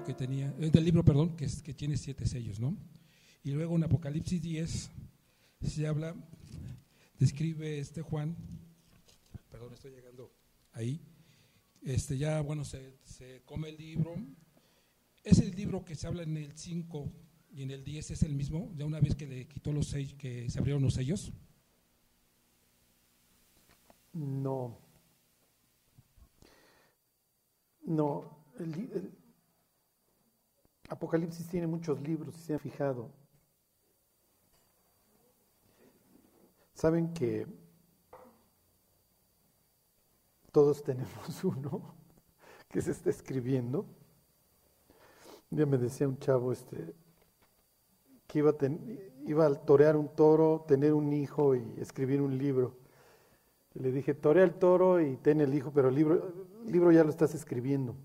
que tenía, eh, del libro, perdón, que, que tiene siete sellos, ¿no? Y luego en Apocalipsis 10 se habla, describe este Juan, perdón, estoy llegando ahí, este ya, bueno, se, come el libro, es el libro que se habla en el 5 y en el 10 es el mismo, ya una vez que le quitó los sellos, que se abrieron los sellos. No. No. El, Apocalipsis tiene muchos libros, si se han fijado. Saben que todos tenemos uno que se está escribiendo. Ya me decía un chavo este, que iba a, iba a torear un toro, tener un hijo y escribir un libro. Le dije, torea el toro y ten el hijo, pero el libro, el libro ya lo estás escribiendo.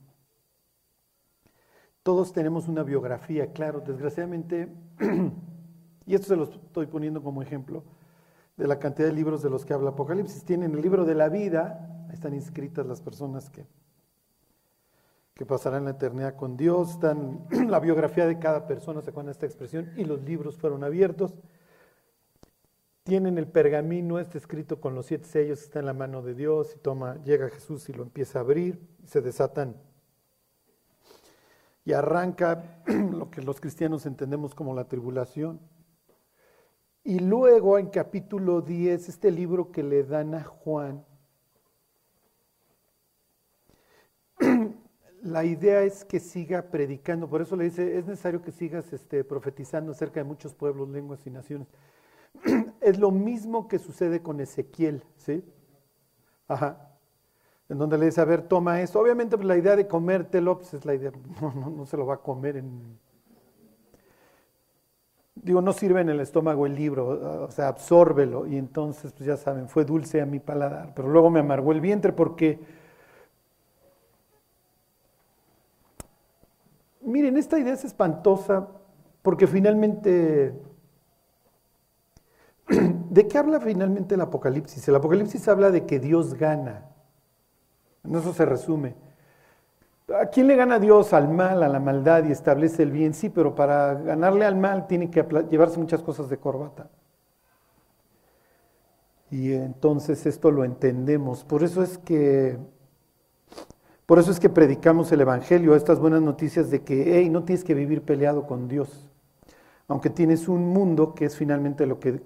Todos tenemos una biografía, claro, desgraciadamente, y esto se lo estoy poniendo como ejemplo, de la cantidad de libros de los que habla Apocalipsis. Tienen el libro de la vida, ahí están inscritas las personas que, que pasarán la eternidad con Dios, están la biografía de cada persona, se acuerdan esta expresión, y los libros fueron abiertos tienen el pergamino este escrito con los siete sellos, está en la mano de Dios y toma, llega Jesús y lo empieza a abrir, se desatan y arranca lo que los cristianos entendemos como la tribulación. Y luego en capítulo 10, este libro que le dan a Juan, la idea es que siga predicando, por eso le dice, es necesario que sigas este, profetizando acerca de muchos pueblos, lenguas y naciones. es lo mismo que sucede con Ezequiel, ¿sí? Ajá. En donde le dice, a ver, toma eso. Obviamente pues, la idea de comértelo, pues es la idea, no, no, no se lo va a comer en... Digo, no sirve en el estómago el libro, o sea, absórbelo. Y entonces, pues ya saben, fue dulce a mi paladar, pero luego me amargó el vientre porque... Miren, esta idea es espantosa porque finalmente ¿De qué habla finalmente el Apocalipsis? El Apocalipsis habla de que Dios gana. En eso se resume. ¿A quién le gana Dios? Al mal, a la maldad y establece el bien. Sí, pero para ganarle al mal tiene que llevarse muchas cosas de corbata. Y entonces esto lo entendemos. Por eso es que por eso es que predicamos el evangelio, estas buenas noticias de que hey, no tienes que vivir peleado con Dios aunque tienes un mundo que es finalmente lo que,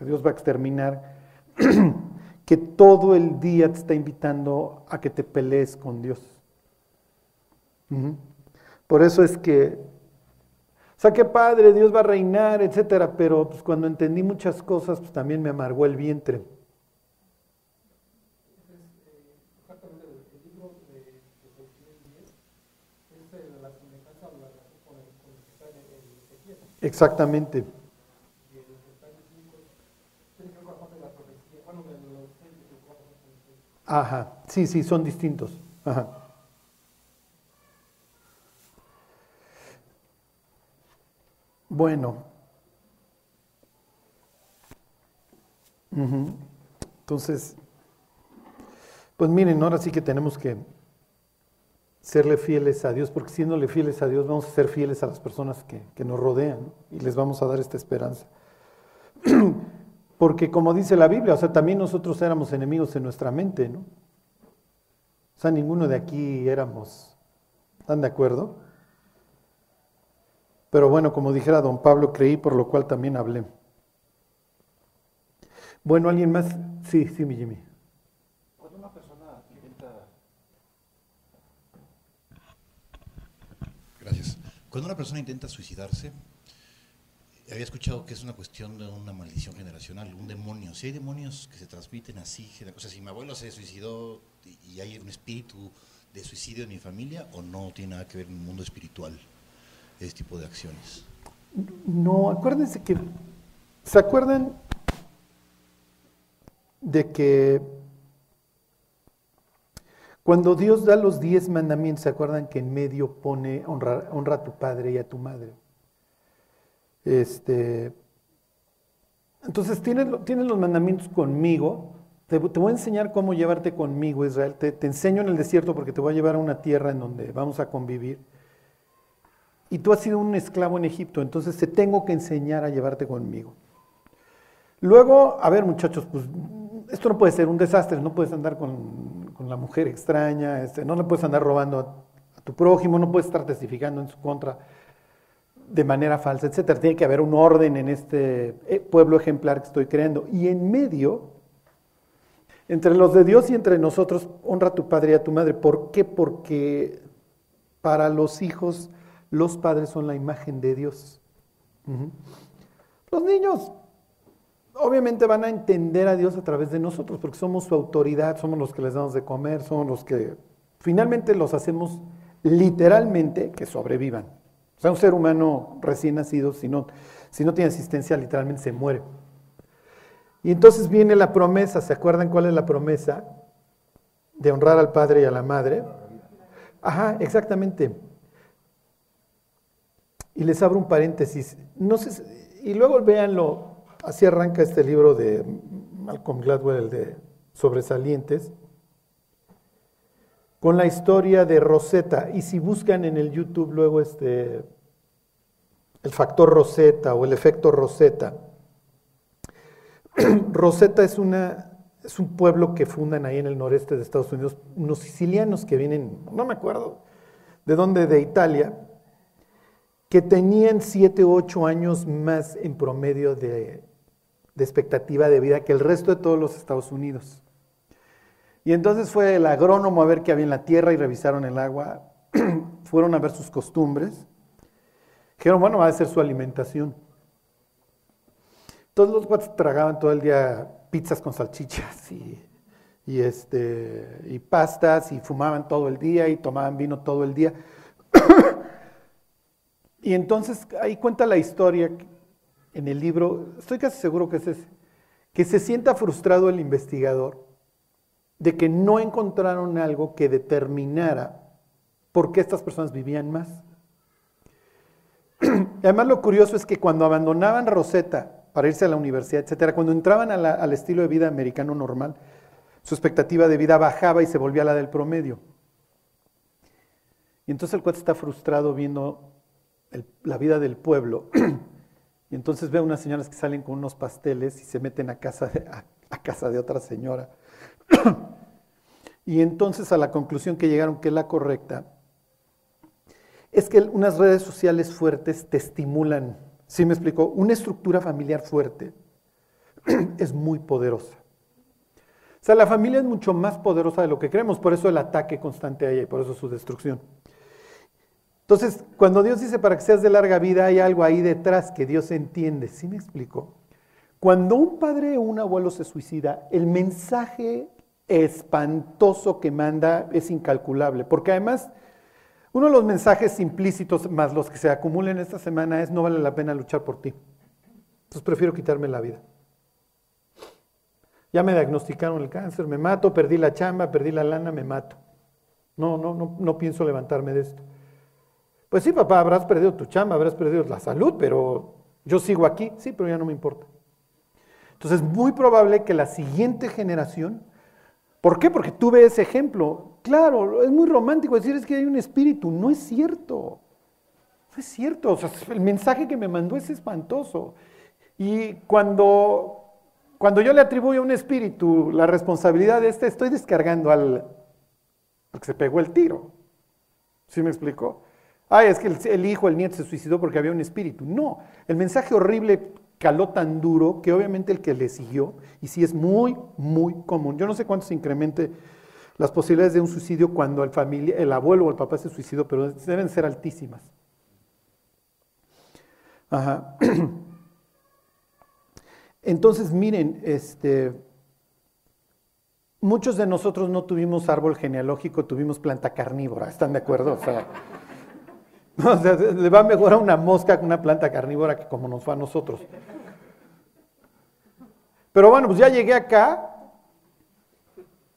Dios va a exterminar, que todo el día te está invitando a que te pelees con Dios. Por eso es que, o sea, qué padre, Dios va a reinar, etcétera, pero pues, cuando entendí muchas cosas, pues también me amargó el vientre. Exactamente. Ajá, sí, sí, son distintos. Ajá. Bueno. Entonces, pues miren, ahora sí que tenemos que serle fieles a Dios, porque siéndole fieles a Dios vamos a ser fieles a las personas que, nos rodean y les vamos a dar esta esperanza. Porque como dice la Biblia, o sea, también nosotros éramos enemigos en nuestra mente, ¿no? O sea, ninguno de aquí éramos, ¿están de acuerdo? Pero bueno, como dijera don Pablo, creí, por lo cual también hablé. Bueno, ¿alguien más? Sí, sí, mi Jimmy. Cuando una persona intenta suicidarse, había escuchado que es una cuestión de una maldición generacional, un demonio. Si hay demonios que se transmiten así, o sea, si mi abuelo se suicidó y hay un espíritu de suicidio en mi familia, o no tiene nada que ver en el mundo espiritual ese tipo de acciones. No, acuérdense que, ¿se acuerdan de que cuando Dios da los diez mandamientos, ¿se acuerdan que en medio pone honra, honra a tu padre y a tu madre? Este, entonces tienes, los mandamientos conmigo. Te, voy a enseñar cómo llevarte conmigo, Israel. Te, enseño en el desierto porque te voy a llevar a una tierra en donde vamos a convivir. y tú has sido un esclavo en Egipto, entonces te tengo que enseñar a llevarte conmigo. Luego, a ver muchachos, pues esto no puede ser un desastre, no puedes andar con, la mujer extraña, este, no le puedes andar robando a, tu prójimo, no puedes estar testificando en su contra de manera falsa, etcétera. Tiene que haber un orden en este eh, pueblo ejemplar que estoy creando. Y en medio, entre los de Dios y entre nosotros, honra a tu padre y a tu madre. ¿Por qué? Porque para los hijos, los padres son la imagen de Dios. Los niños obviamente van a entender a Dios a través de nosotros, porque somos su autoridad, somos los que les damos de comer, somos los que finalmente los hacemos literalmente que sobrevivan. O sea, un ser humano recién nacido, si no, si no tiene asistencia, literalmente se muere. Y entonces viene la promesa, ¿se acuerdan cuál es la promesa? De honrar al padre y a la madre. Ajá, exactamente. Y les abro un paréntesis. No sé, y luego véanlo, Así arranca este libro de Malcolm Gladwell, el de Sobresalientes, con la historia de Rosetta. Y si buscan en el YouTube luego este, el factor Rosetta o el efecto Rosetta, Rosetta es, una, es un pueblo que fundan ahí en el noreste de Estados Unidos, unos sicilianos que vienen, no me acuerdo de dónde, de Italia, que tenían siete u ocho años más en promedio de de expectativa de vida que el resto de todos los Estados Unidos. Y entonces fue el agrónomo a ver qué había en la tierra y revisaron el agua, fueron a ver sus costumbres. Dijeron, bueno, va a ser su alimentación. Todos los cuates tragaban todo el día pizzas con salchichas y, este, y pastas y fumaban todo el día y tomaban vino todo el día. y entonces ahí cuenta la historia en el libro, estoy casi seguro que es ese, que se sienta frustrado el investigador de que no encontraron algo que determinara por qué estas personas vivían más. Además, lo curioso es que cuando abandonaban Rosetta para irse a la universidad, etcétera, cuando entraban al estilo de vida americano normal, su expectativa de vida bajaba y se volvía la del promedio. Y entonces el cuate está frustrado viendo la vida del pueblo Y entonces ve a unas señoras que salen con unos pasteles y se meten a casa de, a, casa de otra señora. Y entonces a la conclusión que llegaron, que es la correcta, es que unas redes sociales fuertes te estimulan. ¿Sí me explicó? Una estructura familiar fuerte es muy poderosa. O sea, la familia es mucho más poderosa de lo que creemos, por eso el ataque constante a ella y por eso su destrucción. Entonces, cuando Dios dice para que seas de larga vida, hay algo ahí detrás que Dios entiende. ¿Sí me explico? Cuando un padre o un abuelo se suicida, el mensaje espantoso que manda es incalculable, porque además uno de los mensajes implícitos más los que se acumulen esta semana es no vale la pena luchar por ti. Entonces prefiero quitarme la vida. Ya me diagnosticaron el cáncer, me mato, perdí la chamba, perdí la lana, me mato. No, no, no, no pienso levantarme de esto. Pues sí, papá, habrás perdido tu chamba, habrás perdido la salud, pero yo sigo aquí. Sí, pero ya no me importa. Entonces es muy probable que la siguiente generación, ¿por qué? Porque tuve ese ejemplo. Claro, es muy romántico decir es que hay un espíritu. No es cierto. No es cierto. O sea, el mensaje que me mandó es espantoso. Y cuando, cuando yo le atribuyo a un espíritu la responsabilidad de este, estoy descargando al, al que se pegó el tiro. ¿Sí me explicó? Ay, es que el, hijo, el nieto se suicidó porque había un espíritu. No, el mensaje horrible caló tan duro que obviamente el que le siguió, y sí es muy, muy común. Yo no sé cuánto se incremente las posibilidades de un suicidio cuando el, familia, el abuelo o el papá se suicidó, pero deben ser altísimas. Ajá. Entonces, miren, este, muchos de nosotros no tuvimos árbol genealógico, tuvimos planta carnívora, ¿están de acuerdo? O sea, le va mejor a una mosca con una planta carnívora que como nos fue a nosotros. Pero bueno, pues ya llegué acá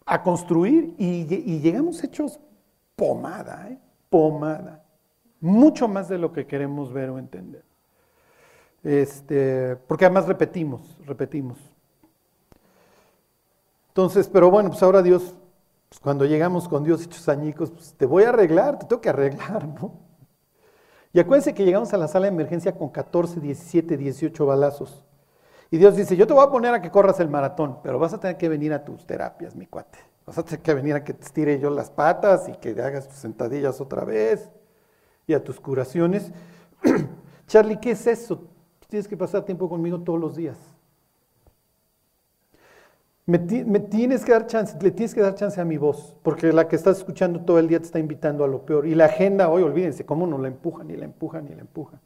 a construir y, llegamos hechos pomada, ¿eh? pomada. Mucho más de lo que queremos ver o entender. Este, porque además repetimos, repetimos. Entonces, pero bueno, pues ahora Dios, pues cuando llegamos con Dios hechos añicos, pues te voy a arreglar, te tengo que arreglar, ¿no? Y acuérdense que llegamos a la sala de emergencia con 14, 17, 18 balazos. Y Dios dice, yo te voy a poner a que corras el maratón, pero vas a tener que venir a tus terapias, mi cuate. Vas a tener que venir a que te estire yo las patas y que hagas tus sentadillas otra vez y a tus curaciones. Charlie, ¿qué es eso? Tienes que pasar tiempo conmigo todos los días. Me, tienes que dar chance, le tienes que dar chance a mi voz, porque la que estás escuchando todo el día te está invitando a lo peor. Y la agenda hoy, olvídense, cómo nos la empujan y la empujan y la empujan.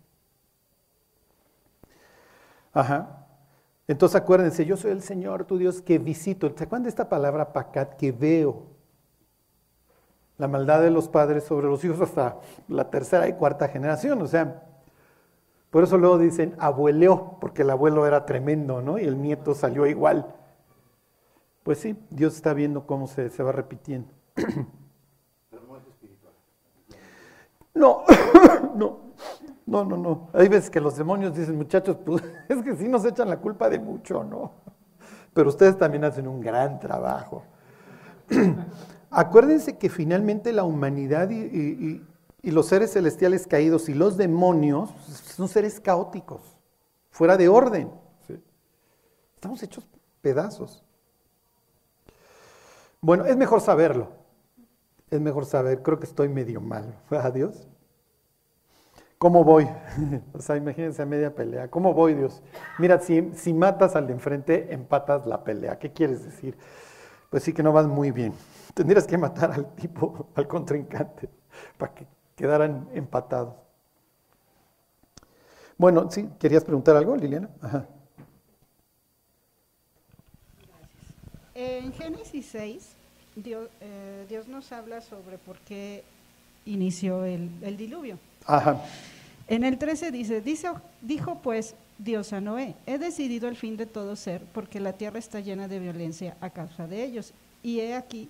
Ajá. Entonces acuérdense, yo soy el Señor, tu Dios, que visito. ¿Se acuerdan de esta palabra pacat? Que veo la maldad de los padres sobre los hijos hasta la tercera y cuarta generación. O sea, por eso luego dicen abueleó, porque el abuelo era tremendo, ¿no? Y el nieto salió igual. Pues sí, Dios está viendo cómo se, se va repitiendo. Pero no es espiritual. No, no, no, no, no. Hay veces que los demonios dicen, muchachos, pues es que sí nos echan la culpa de mucho, ¿no? Pero ustedes también hacen un gran trabajo. Acuérdense que finalmente la humanidad y, y, los seres celestiales caídos y los demonios son seres caóticos, fuera de orden. Estamos hechos pedazos. Bueno, es mejor saberlo. Es mejor saber. Creo que estoy medio mal. Adiós. ¿Cómo voy? o sea, imagínense a media pelea. ¿Cómo voy, Dios? Mira, si, si matas al de enfrente, empatas la pelea. ¿Qué quieres decir? Pues sí que no vas muy bien. Tendrías que matar al tipo, al contrincante, para que quedaran empatados. Bueno, sí, ¿querías preguntar algo, Liliana? Ajá. En Génesis 6, eh, Dios, nos habla sobre por qué inició el, diluvio. Ajá. En el 13 dice, dice, dijo pues Dios a Noé, he decidido el fin de todo ser porque la tierra está llena de violencia a causa de ellos, y he aquí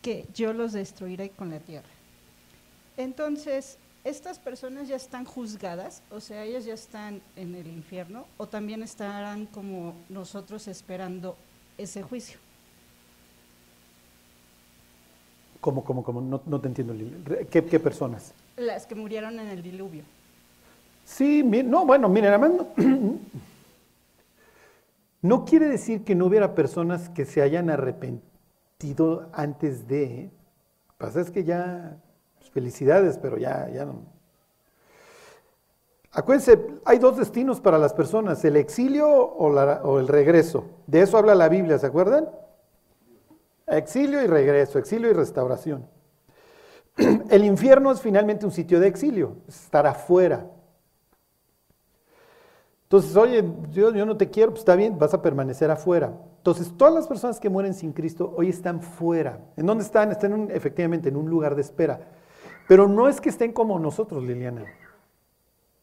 que yo los destruiré con la tierra. Entonces, estas personas ya están juzgadas, o sea, ellas ya están en el infierno, o también estarán como nosotros esperando ese juicio. ¿Cómo, cómo, cómo? No, te entiendo. ¿Qué, ¿Qué, personas? Las que murieron en el diluvio. Sí, no, bueno, miren, además no, quiere decir que no hubiera personas que se hayan arrepentido antes de. ¿eh? Lo que pasa es que ya, pues, felicidades, pero ya, ya no. Acuérdense, hay dos destinos para las personas, el exilio o, o el regreso. De eso habla la Biblia, ¿se acuerdan? Exilio y regreso, exilio y restauración. El infierno es finalmente un sitio de exilio, estar afuera. Entonces, oye, yo, yo, no te quiero, pues está bien, vas a permanecer afuera. Entonces, todas las personas que mueren sin Cristo hoy están fuera. ¿En dónde están? Están efectivamente en un lugar de espera. Pero no es que estén como nosotros, Liliana.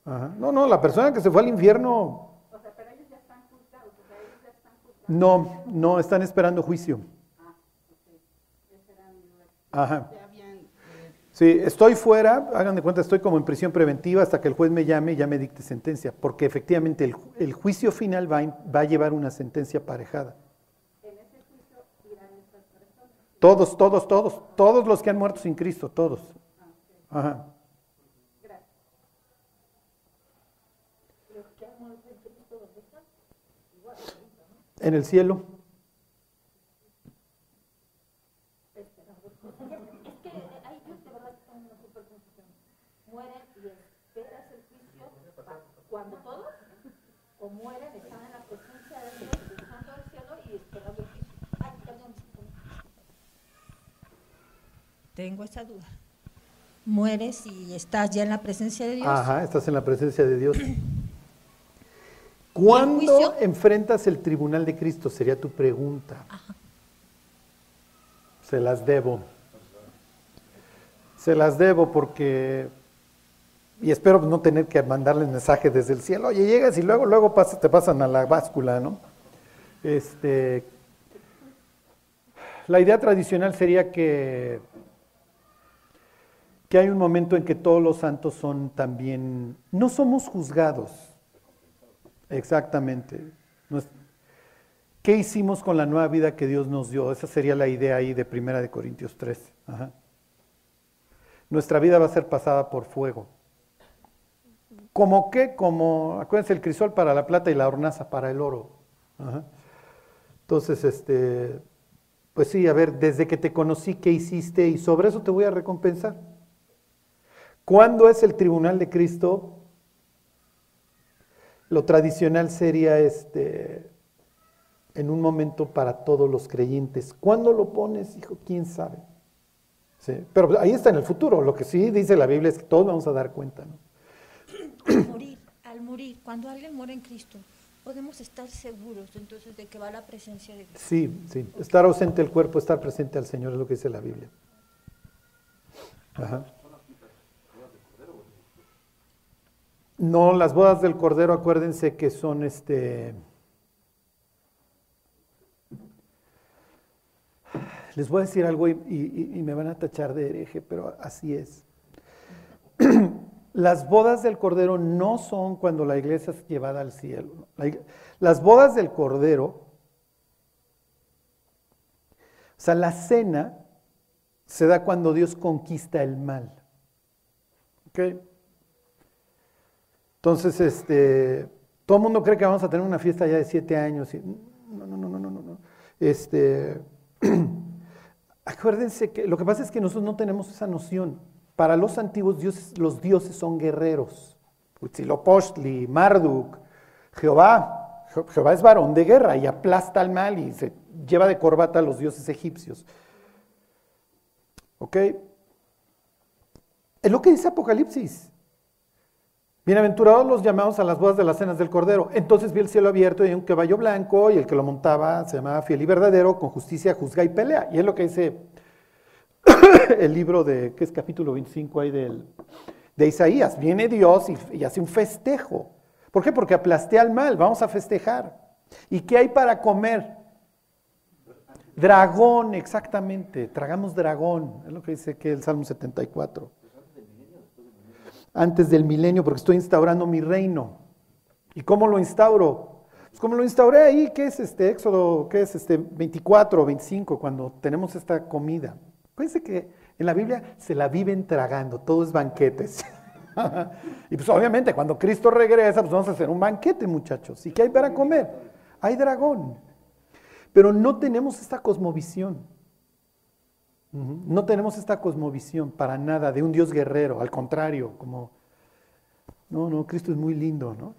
No, no, la persona que se fue al infierno... O sea, pero ellos ya están juzgados. O sea, ellos ya están juzgados. No, no, están esperando juicio. Ajá. Sí, estoy fuera, hagan de cuenta, estoy como en prisión preventiva hasta que el juez me llame y ya me dicte sentencia, porque efectivamente el, juicio final va, va, a llevar una sentencia parejada. ¿En ese juicio irán estas personas? Todos, todos, todos, todos los que han muerto sin Cristo, todos. Ah, Ajá. Gracias. En el cielo. Mueren, están en la presencia de Dios, buscando cielo y esperando el juicio. Ay, perdón. Tengo esa duda. Mueres y estás ya en la presencia de Dios. Ajá, estás en la presencia de Dios. ¿Cuándo enfrentas el tribunal de Cristo? Sería tu pregunta. Ajá. Se las debo. Se las debo porque y espero no tener que mandarles mensaje desde el cielo, oye, llegas y luego, luego te pasan a la báscula, ¿no? Este, la idea tradicional sería que, que hay un momento en que todos los santos son también, no somos juzgados, exactamente. ¿Qué hicimos con la nueva vida que Dios nos dio? Esa sería la idea ahí de Primera de Corintios 3. Nuestra vida va a ser pasada por fuego. ¿Como qué? Como, acuérdense, el crisol para la plata y la hornaza para el oro. Entonces, este, pues sí, a ver, desde que te conocí, ¿qué hiciste? Y sobre eso te voy a recompensar. ¿Cuándo es el tribunal de Cristo? Lo tradicional sería este, en un momento para todos los creyentes. ¿Cuándo lo pones, hijo? ¿Quién sabe? ¿Sí? Pero ahí está en el futuro. Lo que sí dice la Biblia es que todos vamos a dar cuenta. ¿no? Al morir, al morir, cuando alguien muere en Cristo, podemos estar seguros entonces de que va la presencia de Dios. Sí, sí. Estar ausente el cuerpo, estar presente al Señor es lo que dice la Biblia. Ajá. No, las bodas del Cordero, acuérdense que son este. Les voy a decir algo y, y me van a tachar de hereje, pero así es. Las bodas del Cordero no son cuando la iglesia es llevada al cielo. Las bodas del Cordero, o sea, la cena se da cuando Dios conquista el mal. ¿Ok? Entonces, este, todo el mundo cree que vamos a tener una fiesta ya de siete años. no, no, no, no, no, no. Este, acuérdense que lo que pasa es que nosotros no tenemos esa noción. Para los antiguos dioses, los dioses son guerreros. Huitzilopochtli, Marduk, Jehová. Jehová es varón de guerra y aplasta al mal y se lleva de corbata a los dioses egipcios. ¿Ok? Es lo que dice Apocalipsis. Bienaventurados los llamados a las bodas de las cenas del Cordero. Entonces vi el cielo abierto y un caballo blanco y el que lo montaba se llamaba fiel y verdadero, con justicia juzga y pelea. Y es lo que dice el libro de, ¿qué es capítulo 25 ahí del, de Isaías? Viene Dios y, hace un festejo. ¿Por qué? Porque aplasté al mal, vamos a festejar. ¿Y qué hay para comer? Dragón, exactamente, tragamos dragón, es lo que dice que el Salmo 74. Antes del milenio, porque estoy instaurando mi reino. ¿Y cómo lo instauro? Pues como lo instauré ahí, ¿qué es este Éxodo? ¿Qué es este 24 o 25 cuando tenemos esta comida? Fíjense que en la Biblia se la viven tragando, todo es banquetes. y pues obviamente cuando Cristo regresa, pues vamos a hacer un banquete, muchachos. ¿Y qué hay para comer? Hay dragón. Pero no tenemos esta cosmovisión. No tenemos esta cosmovisión para nada de un Dios guerrero, al contrario, como, no, no, Cristo es muy lindo, ¿no?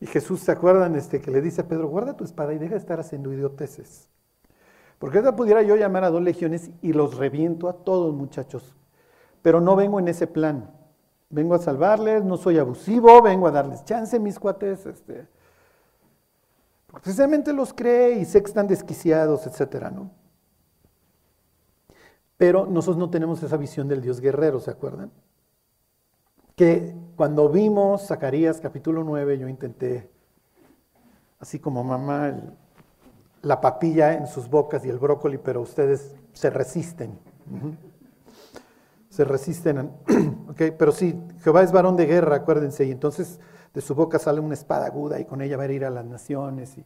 Y Jesús, ¿se acuerdan este, que le dice a Pedro, guarda tu espada y deja de estar haciendo idioteces? Porque ahora pudiera yo llamar a dos legiones y los reviento a todos, muchachos. Pero no vengo en ese plan. Vengo a salvarles, no soy abusivo, vengo a darles chance, mis cuates. Este, precisamente los cree y sé que están desquiciados, etcétera, ¿no? Pero nosotros no tenemos esa visión del Dios guerrero, ¿se acuerdan? Que cuando vimos Zacarías capítulo 9, yo intenté, así como mamá, el, la papilla en sus bocas y el brócoli, pero ustedes se resisten. Se resisten. okay, pero sí, Jehová es varón de guerra, acuérdense, y entonces de su boca sale una espada aguda y con ella va a ir a las naciones y,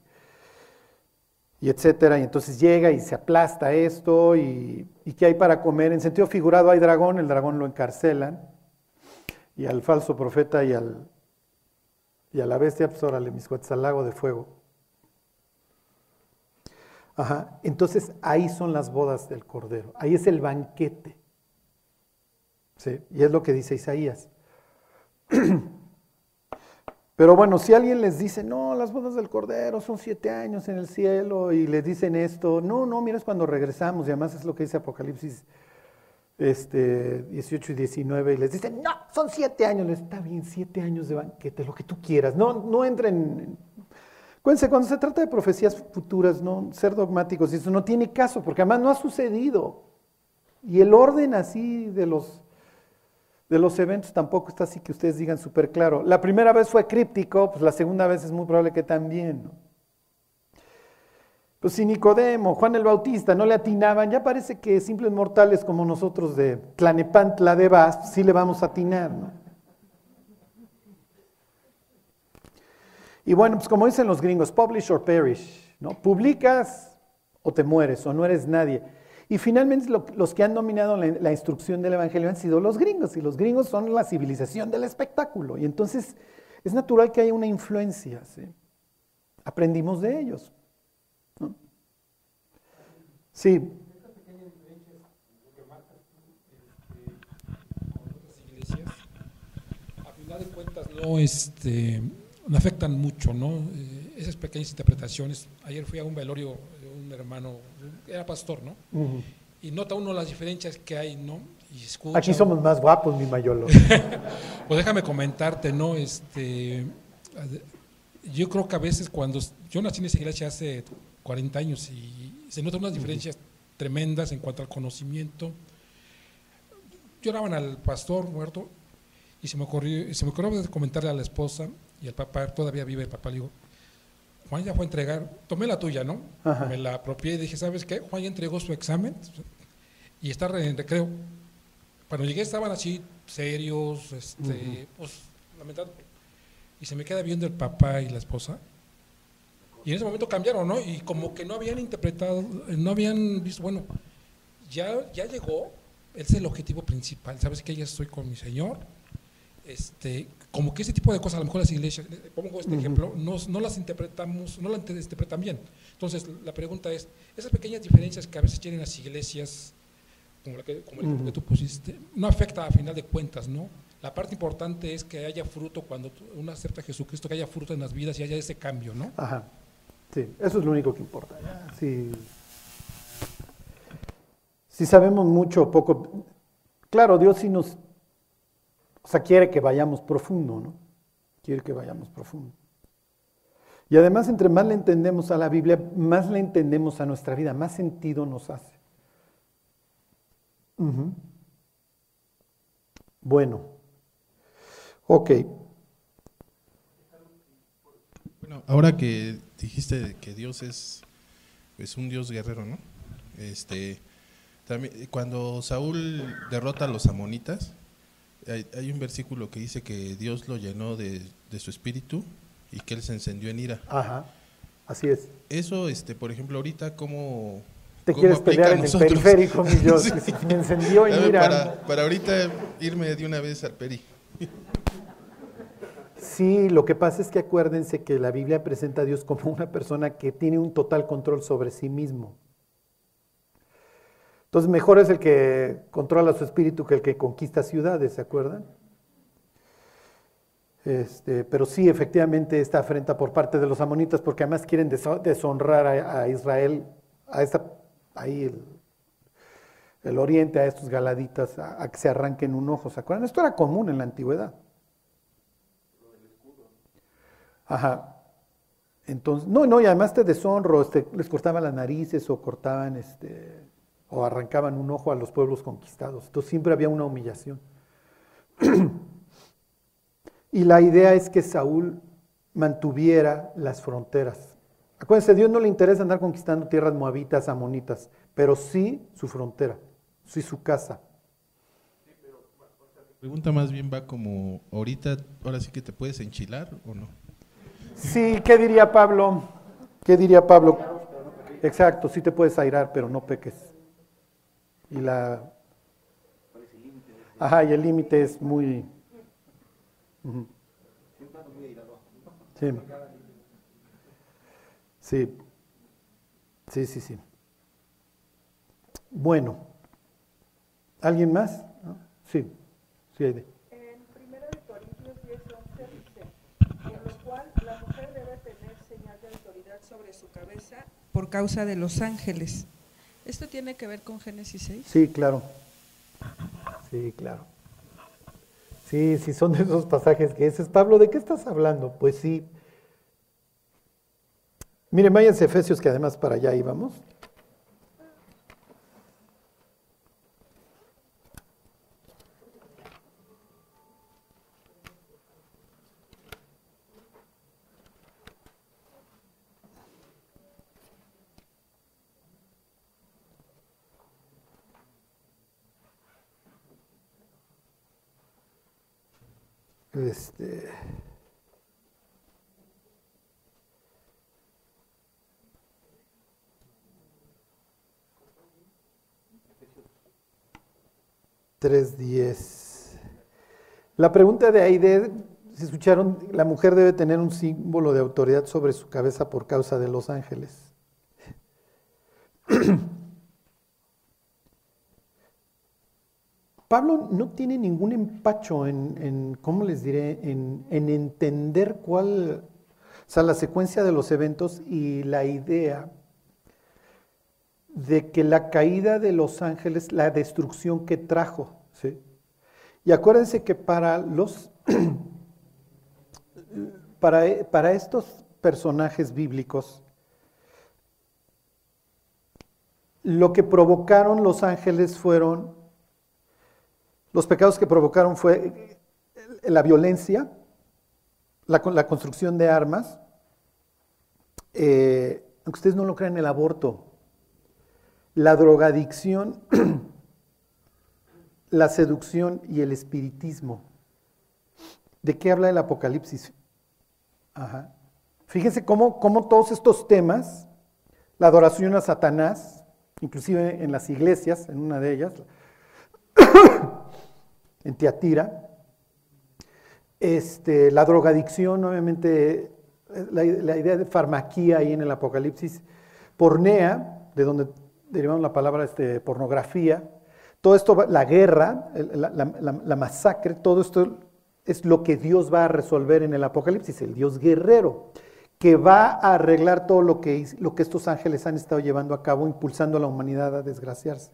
etcétera. Y entonces llega y se aplasta esto y, y ¿qué hay para comer? En sentido figurado hay dragón, el dragón lo encarcelan y al falso profeta y, al, y a la bestia, pues órale, mis cuates al lago de fuego. Ajá. Entonces ahí son las bodas del Cordero, ahí es el banquete. ¿Sí? Y es lo que dice Isaías. Pero bueno, si alguien les dice, no, las bodas del Cordero son siete años en el cielo y les dicen esto, no, no, mira, es cuando regresamos, y además es lo que dice Apocalipsis este, 18 y 19, y les dicen, no, son siete años, está bien, siete años de banquete, lo que tú quieras, no, no entren Cuéntense, cuando se trata de profecías futuras, no ser dogmáticos, eso no tiene caso, porque además no ha sucedido. Y el orden así de los, de los eventos tampoco está así que ustedes digan súper claro. La primera vez fue críptico, pues la segunda vez es muy probable que también. Pues si Nicodemo, Juan el Bautista no le atinaban, ya parece que simples mortales como nosotros de Tlanepantla de Vaz, sí le vamos a atinar, ¿no? Y bueno, pues como dicen los gringos, publish or perish, ¿no? Publicas o te mueres o no eres nadie. Y finalmente los que han dominado la, instrucción del Evangelio han sido los gringos, y los gringos son la civilización del espectáculo. Y entonces es natural que haya una influencia. Aprendimos de ellos. ¿no? Sí. No, este, no afectan mucho, ¿no? Eh, esas pequeñas interpretaciones. Ayer fui a un velorio de un hermano, era pastor, ¿no? Y nota uno las diferencias que hay, ¿no? Aquí somos más guapos, mi mayolo. pues déjame comentarte, ¿no? Este, yo creo que a veces cuando yo nací en esa iglesia hace 40 años y se notan unas diferencias tremendas en cuanto al conocimiento. Lloraban al pastor muerto y se me ocurrió, se me ocurrió comentarle a la esposa y al papá, todavía vive el papá, le digo, Juan ya fue a entregar, tomé la tuya, ¿no? Me la apropié y dije, ¿sabes qué? Juan ya entregó su examen y está en recreo. Cuando llegué estaban así serios, este, pues, lamentando. Y se me queda viendo el papá y la esposa. Y en ese momento cambiaron, ¿no? Y como que no habían interpretado, no habían visto, bueno, ya, ya llegó, ese es el objetivo principal, ¿sabes que Ya estoy con mi Señor. Este, como que ese tipo de cosas, a lo mejor las iglesias, pongo este ejemplo, no, no, las interpretamos, no las interpretan bien. Entonces, la pregunta es, esas pequeñas diferencias que a veces tienen las iglesias, como, el ejemplo que tú pusiste, no afecta a final de cuentas, ¿no? La parte importante es que haya fruto cuando uno acepta a Jesucristo, que haya fruto en las vidas y haya ese cambio, ¿no? Ajá. Sí, eso es lo único que importa. Si, si sabemos mucho o poco, claro, Dios sí nos, o sea, quiere que vayamos profundo, ¿no? Quiere que vayamos profundo. Y además, entre más le entendemos a la Biblia, más le entendemos a nuestra vida, más sentido nos hace. Bueno, ok. Bueno, ahora que dijiste que Dios es un Dios guerrero, ¿no? Este, también, cuando Saúl derrota a los amonitas, hay, un versículo que dice que Dios lo llenó de, de, su espíritu y que él se encendió en ira. Ajá, así es. Eso, este, por ejemplo, ahorita, ¿cómo, te quieres pelear en el periférico, mi Dios. Me encendió y mira. Para, para ahorita irme de una vez al peri. Sí, lo que pasa es que acuérdense que la Biblia presenta a Dios como una persona que tiene un total control sobre sí mismo. Entonces, mejor es el que controla su espíritu que el que conquista ciudades, ¿se acuerdan? Este, pero sí, efectivamente, esta afrenta por parte de los amonitas, porque además quieren deshonrar a, Israel, a esta ahí el, oriente a estos galaditas a, que se arranquen un ojo. ¿Se acuerdan? Esto era común en la antigüedad. Ajá. Entonces, no, no, y además te deshonro, este, les cortaban las narices o cortaban, este, o arrancaban un ojo a los pueblos conquistados. Entonces siempre había una humillación. y la idea es que Saúl mantuviera las fronteras. Acuérdense, a Dios no le interesa andar conquistando tierras moabitas, amonitas, pero sí su frontera, sí su casa. la pregunta más bien va como, ahorita, ahora sí que te puedes enchilar o no. Sí, ¿qué diría Pablo? ¿Qué diría Pablo? Exacto, sí te puedes airar, pero no peques. Y la... Ajá, y el límite es muy... Sí. Sí, sí, sí, sí. Bueno, ¿alguien más? Sí, sí, Aide. En 1 Corintios 10, 11 dice, por lo cual la mujer debe tener señal de autoridad sobre por causa de los ángeles. ¿Esto tiene que ver con Génesis 6? Sí, claro. Sí, claro. Sí, sí, son esos pasajes que dices, Pablo, ¿de qué estás hablando? Pues sí, Miren, váyanse Efesios, que además para allá íbamos. Este. diez. La pregunta de Aide si escucharon, la mujer debe tener un símbolo de autoridad sobre su cabeza por causa de los ángeles. Pablo no tiene ningún empacho en, ¿cómo les diré?, en, en, entender cuál, o sea, la secuencia de los eventos y la idea de que la caída de los ángeles, la destrucción que trajo, ¿sí? Y acuérdense que para los, para, para estos personajes bíblicos, lo que provocaron los ángeles fueron los pecados que provocaron fue la violencia, la, construcción de armas, eh, aunque ustedes no lo crean, el aborto, la drogadicción, la seducción y el espiritismo. ¿De qué habla el Apocalipsis? Fíjense cómo, cómo todos estos temas, la adoración a Satanás, inclusive en las iglesias, en una de ellas, en Tiatira. Este, la drogadicción, obviamente, la, idea de farmaquía ahí en el Apocalipsis, pornea, de donde derivamos la palabra este, pornografía, todo esto, la guerra, la, masacre, todo esto es lo que Dios va a resolver en el Apocalipsis, el Dios guerrero, que va a arreglar todo lo que, lo que estos ángeles han estado llevando a cabo, impulsando a la humanidad a desgraciarse.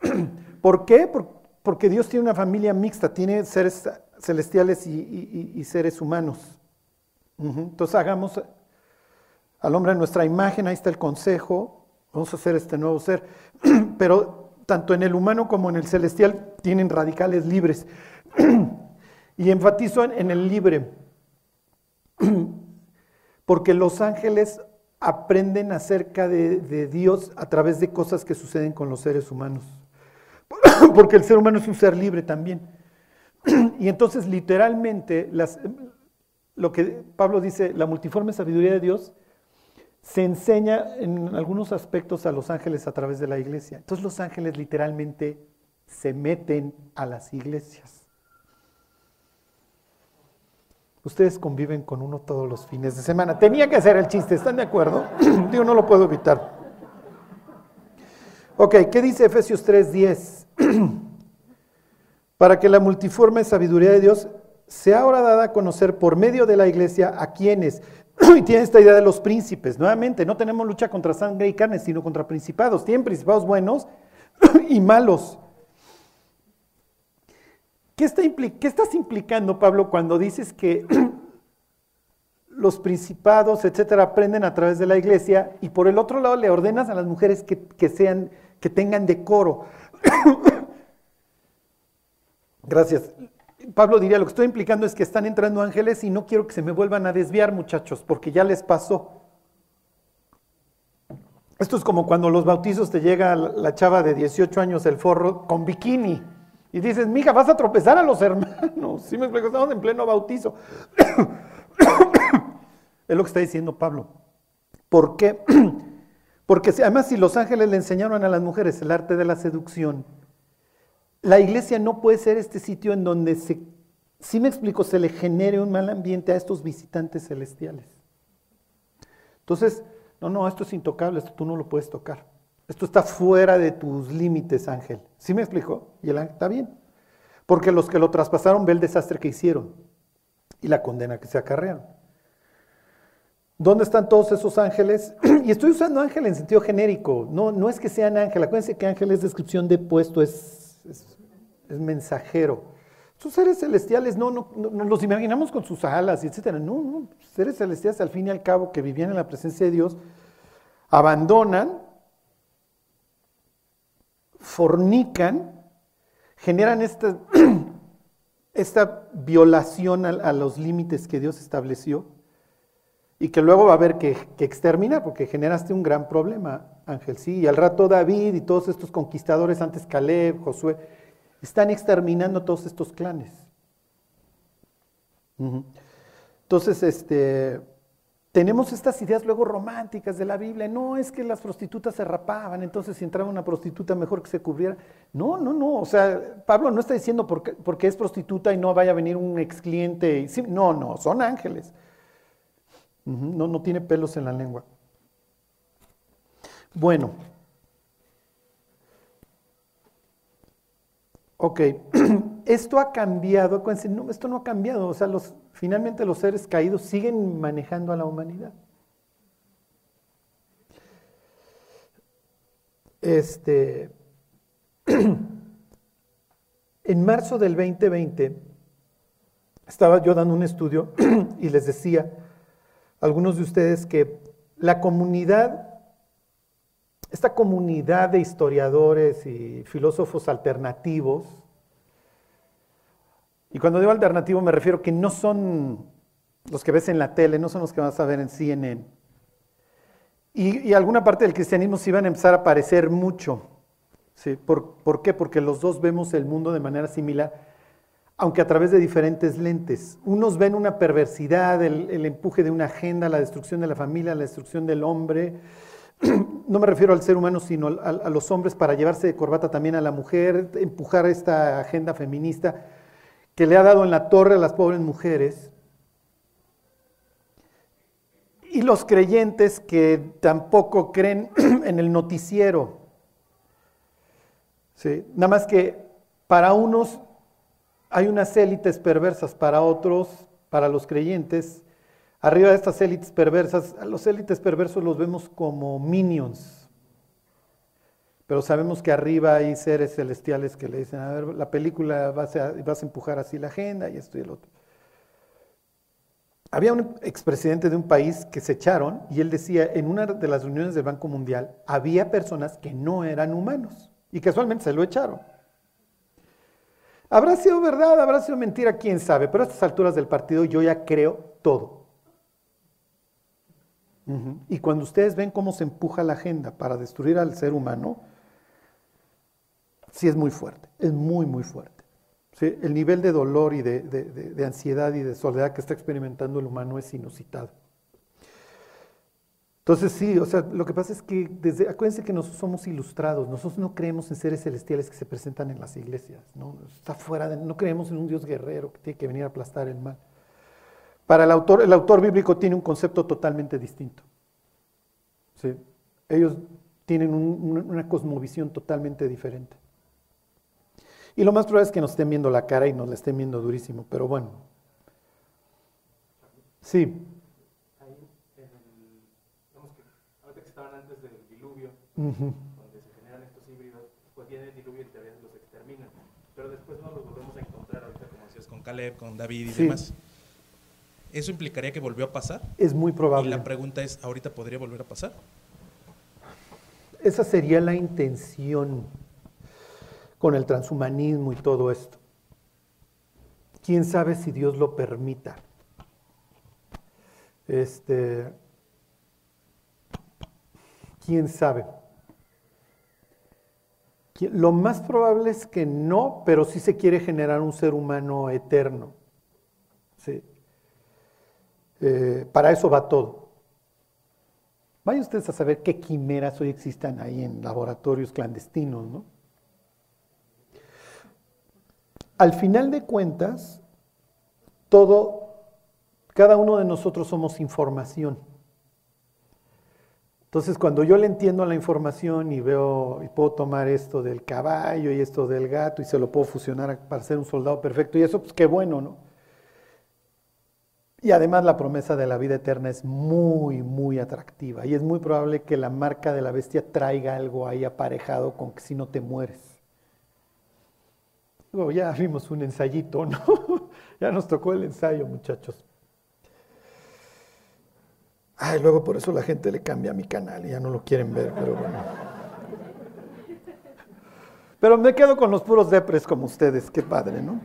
¿Por qué? Porque porque Dios tiene una familia mixta, tiene seres celestiales y, seres humanos. Entonces hagamos al hombre nuestra imagen, ahí está el consejo, vamos a hacer este nuevo ser. Pero tanto en el humano como en el celestial tienen radicales libres. y enfatizo en el libre, porque los ángeles aprenden acerca de Dios a través de cosas que suceden con los seres humanos. porque el ser humano es un ser libre también. Y entonces literalmente lo que Pablo dice, la multiforme sabiduría de Dios, se enseña en algunos aspectos a los ángeles a través de la iglesia. Entonces los ángeles literalmente se meten a las iglesias. Ustedes conviven con uno todos los fines de semana. Tenía que hacer el chiste, ¿están de acuerdo? Digo, no lo puedo evitar. Ok, ¿qué dice Efesios 3:10? Para que la multiforme sabiduría de Dios sea ahora dada a conocer por medio de la iglesia a quienes, y tiene esta idea de los príncipes, nuevamente, no tenemos lucha contra sangre y carne, sino contra principados. Tienen principados buenos y malos. ¿Qué, está ¿Qué estás implicando, Pablo, cuando dices que los principados, etcétera, aprenden a través de la iglesia y por el otro lado le ordenas a las mujeres que, que sean que tengan decoro. Gracias. Pablo diría, lo que estoy implicando es que están entrando ángeles y no quiero que se me vuelvan a desviar, muchachos, porque ya les pasó. Esto es como cuando los bautizos te llega la chava de 18 años, el forro, con bikini. Y dices, mija, vas a tropezar a los hermanos. Si me explico, estamos en pleno bautizo. es lo que está diciendo Pablo. ¿Por qué? Porque además si los ángeles le enseñaron a las mujeres el arte de la seducción, la iglesia no puede ser este sitio en donde se, si me explico, se le genere un mal ambiente a estos visitantes celestiales. Entonces, no, no, esto es intocable, esto tú no lo puedes tocar. Esto está fuera de tus límites, ángel. ¿Sí me explico? Y el ángel está bien. Porque los que lo traspasaron ve el desastre que hicieron y la condena que se acarrearon. ¿Dónde están todos esos ángeles? y estoy usando ángel en sentido genérico. No, no es que sean ángeles. Acuérdense que ángel es descripción de puesto, es, mensajero. Sus seres celestiales no, no, los imaginamos con sus alas etcétera. No, no, seres celestiales al fin y al cabo que vivían en la presencia de Dios, abandonan, fornican, generan esta, esta violación a los límites que Dios estableció y que luego va a haber que, exterminar porque generaste un gran problema, Ángel. Sí, y al rato David y todos estos conquistadores, antes Caleb, Josué, están exterminando todos estos clanes. Entonces, este, tenemos estas ideas luego románticas de la Biblia. No es que las prostitutas se rapaban, entonces si entraba una prostituta mejor que se cubriera. No, no, no. O sea, Pablo no está diciendo porque, porque es prostituta y no vaya a venir un ex cliente. no, no, son ángeles. No, no tiene pelos en la lengua. Bueno. Ok, esto ha cambiado, no, esto no ha cambiado, o sea, finalmente los seres caídos siguen manejando a la humanidad. Este, en marzo del 2020 estaba yo dando un estudio y les decía algunos de ustedes que la comunidad, esta comunidad de historiadores y filósofos alternativos, y cuando digo alternativo me refiero que no son los que ves en la tele, no son los que vas a ver en CNN. Y, alguna parte del cristianismo se iban a empezar a parecer mucho. ¿sí? ¿Por, qué? Porque los dos vemos el mundo de manera similar, aunque a través de diferentes lentes. Unos ven una perversidad, el, empuje de una agenda, la destrucción de la familia, la destrucción del hombre. No me refiero al ser humano, sino a los hombres para llevarse de corbata también a la mujer, empujar esta agenda feminista que le ha dado en la torre a las pobres mujeres, y los creyentes que tampoco creen en el noticiero. ¿Sí? Nada más que para unos hay unas élites perversas, para otros, para los creyentes, arriba de estas élites perversas, a los élites perversos los vemos como minions, pero sabemos que arriba hay seres celestiales que le dicen, a ver, la película vas a, vas a empujar así la agenda y esto y el otro. Había un expresidente de un país que se echaron y él decía, en una de las reuniones del Banco Mundial, había personas que no eran humanos y casualmente se lo echaron. Habrá sido verdad, habrá sido mentira, quién sabe, pero a estas alturas del partido yo ya creo todo. Y cuando ustedes ven cómo se empuja la agenda para destruir al ser humano, sí es muy fuerte, es muy, muy fuerte. El nivel de dolor y de, ansiedad y de soledad que está experimentando el humano es inusitado. Entonces sí, o sea, lo que pasa es que desde, acuérdense que nosotros somos ilustrados, nosotros no creemos en seres celestiales que se presentan en las iglesias, ¿no? Está fuera de, no creemos en un Dios guerrero que tiene que venir a aplastar el mal. Para el autor, el autor bíblico tiene un concepto totalmente distinto. Ellos tienen una cosmovisión totalmente diferente. Y lo más probable es que nos estén viendo la cara y nos la estén viendo durísimo, pero bueno. Sí. Ahí, en el, digamos que ahorita que estaban antes del diluvio, donde se generan estos híbridos, pues viene el diluvio y teoría los exterminan. Pero después no los volvemos a encontrar ahorita, como decías, con Caleb, con David y demás. ¿Eso implicaría que volvió a pasar? Es muy probable. Y la pregunta es, ¿ahorita podría volver a pasar? Esa sería la intención con el transhumanismo y todo esto. ¿Quién sabe si Dios lo permita? Este, ¿Quién sabe? Lo más probable es que no, pero sí se quiere generar un ser humano eterno. ¿sí? Eh, para eso va todo. Vayan ustedes a saber qué quimeras hoy existan ahí en laboratorios clandestinos, ¿no? al final de cuentas, todo, cada uno de nosotros somos información. Entonces, cuando yo le entiendo la información y veo y puedo tomar esto del caballo y esto del gato y se lo puedo fusionar para ser un soldado perfecto, y eso, pues qué bueno, ¿no? Y además la promesa de la vida eterna es muy, muy atractiva y es muy probable que la marca de la bestia traiga algo ahí aparejado con que si no te mueres ya vimos un ensayito, ¿no? ya nos tocó el ensayo, muchachos. Ay, luego por eso la gente le cambia a mi canal y ya no lo quieren ver, pero bueno. Pero me quedo con los puros depres como ustedes, qué padre, ¿no?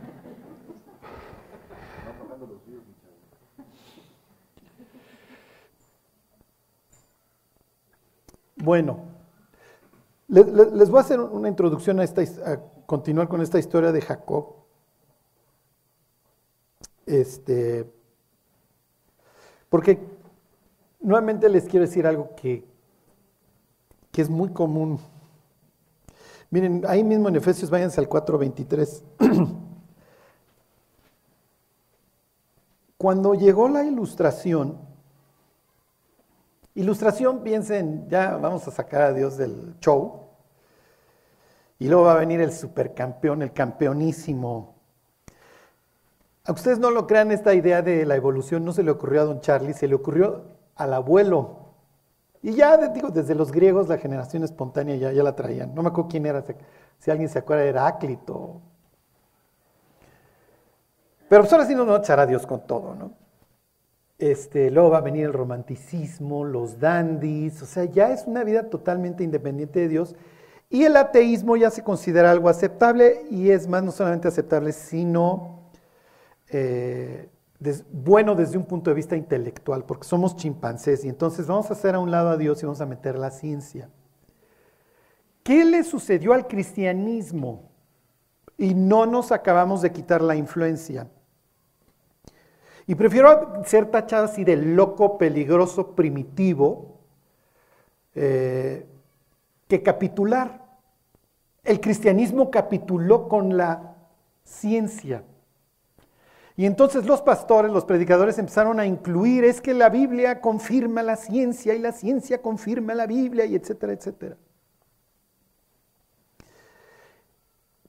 Bueno, les, voy a hacer una introducción a esta, continuar con esta historia de Jacob. Este, porque nuevamente les quiero decir algo que, que es muy común. Miren, ahí mismo en Efesios, váyanse al 4.23. Cuando llegó la ilustración, ilustración, piensen, ya vamos a sacar a Dios del show, y luego va a venir el supercampeón, el campeonísimo. A ustedes no lo crean, esta idea de la evolución no se le ocurrió a don Charlie, se le ocurrió al abuelo. Y ya, digo, desde los griegos la generación espontánea ya, ya la traían. No me acuerdo quién era, si alguien se acuerda, era Heráclito. Pero pues ahora sí no nos echará Dios con todo, ¿no? Este, luego va a venir el romanticismo, los dandies, o sea, ya es una vida totalmente independiente de Dios. Y el ateísmo ya se considera algo aceptable y es más, no solamente aceptable, sino eh, bueno desde un punto de vista intelectual, porque somos chimpancés y entonces vamos a hacer a un lado a Dios y vamos a meter la ciencia. ¿Qué le sucedió al cristianismo? Y no nos acabamos de quitar la influencia. Y prefiero ser tachado así de loco, peligroso, primitivo, eh, que capitular. El cristianismo capituló con la ciencia. Y entonces los pastores, los predicadores empezaron a incluir, es que la Biblia confirma la ciencia y la ciencia confirma la Biblia y etcétera, etcétera.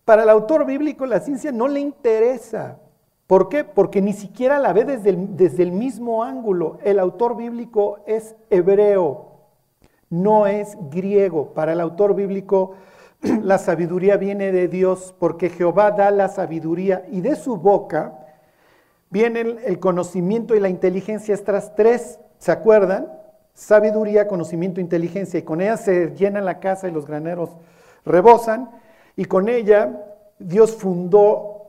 Para el autor bíblico la ciencia no le interesa. ¿Por qué? Porque ni siquiera la ve desde el, desde el mismo ángulo. El autor bíblico es hebreo, no es griego. Para el autor bíblico la sabiduría viene de Dios porque Jehová da la sabiduría y de su boca vienen el conocimiento y la inteligencia, estas tres, ¿se acuerdan? Sabiduría, conocimiento, inteligencia, y con ella se llena la casa y los graneros rebosan, y con ella Dios fundó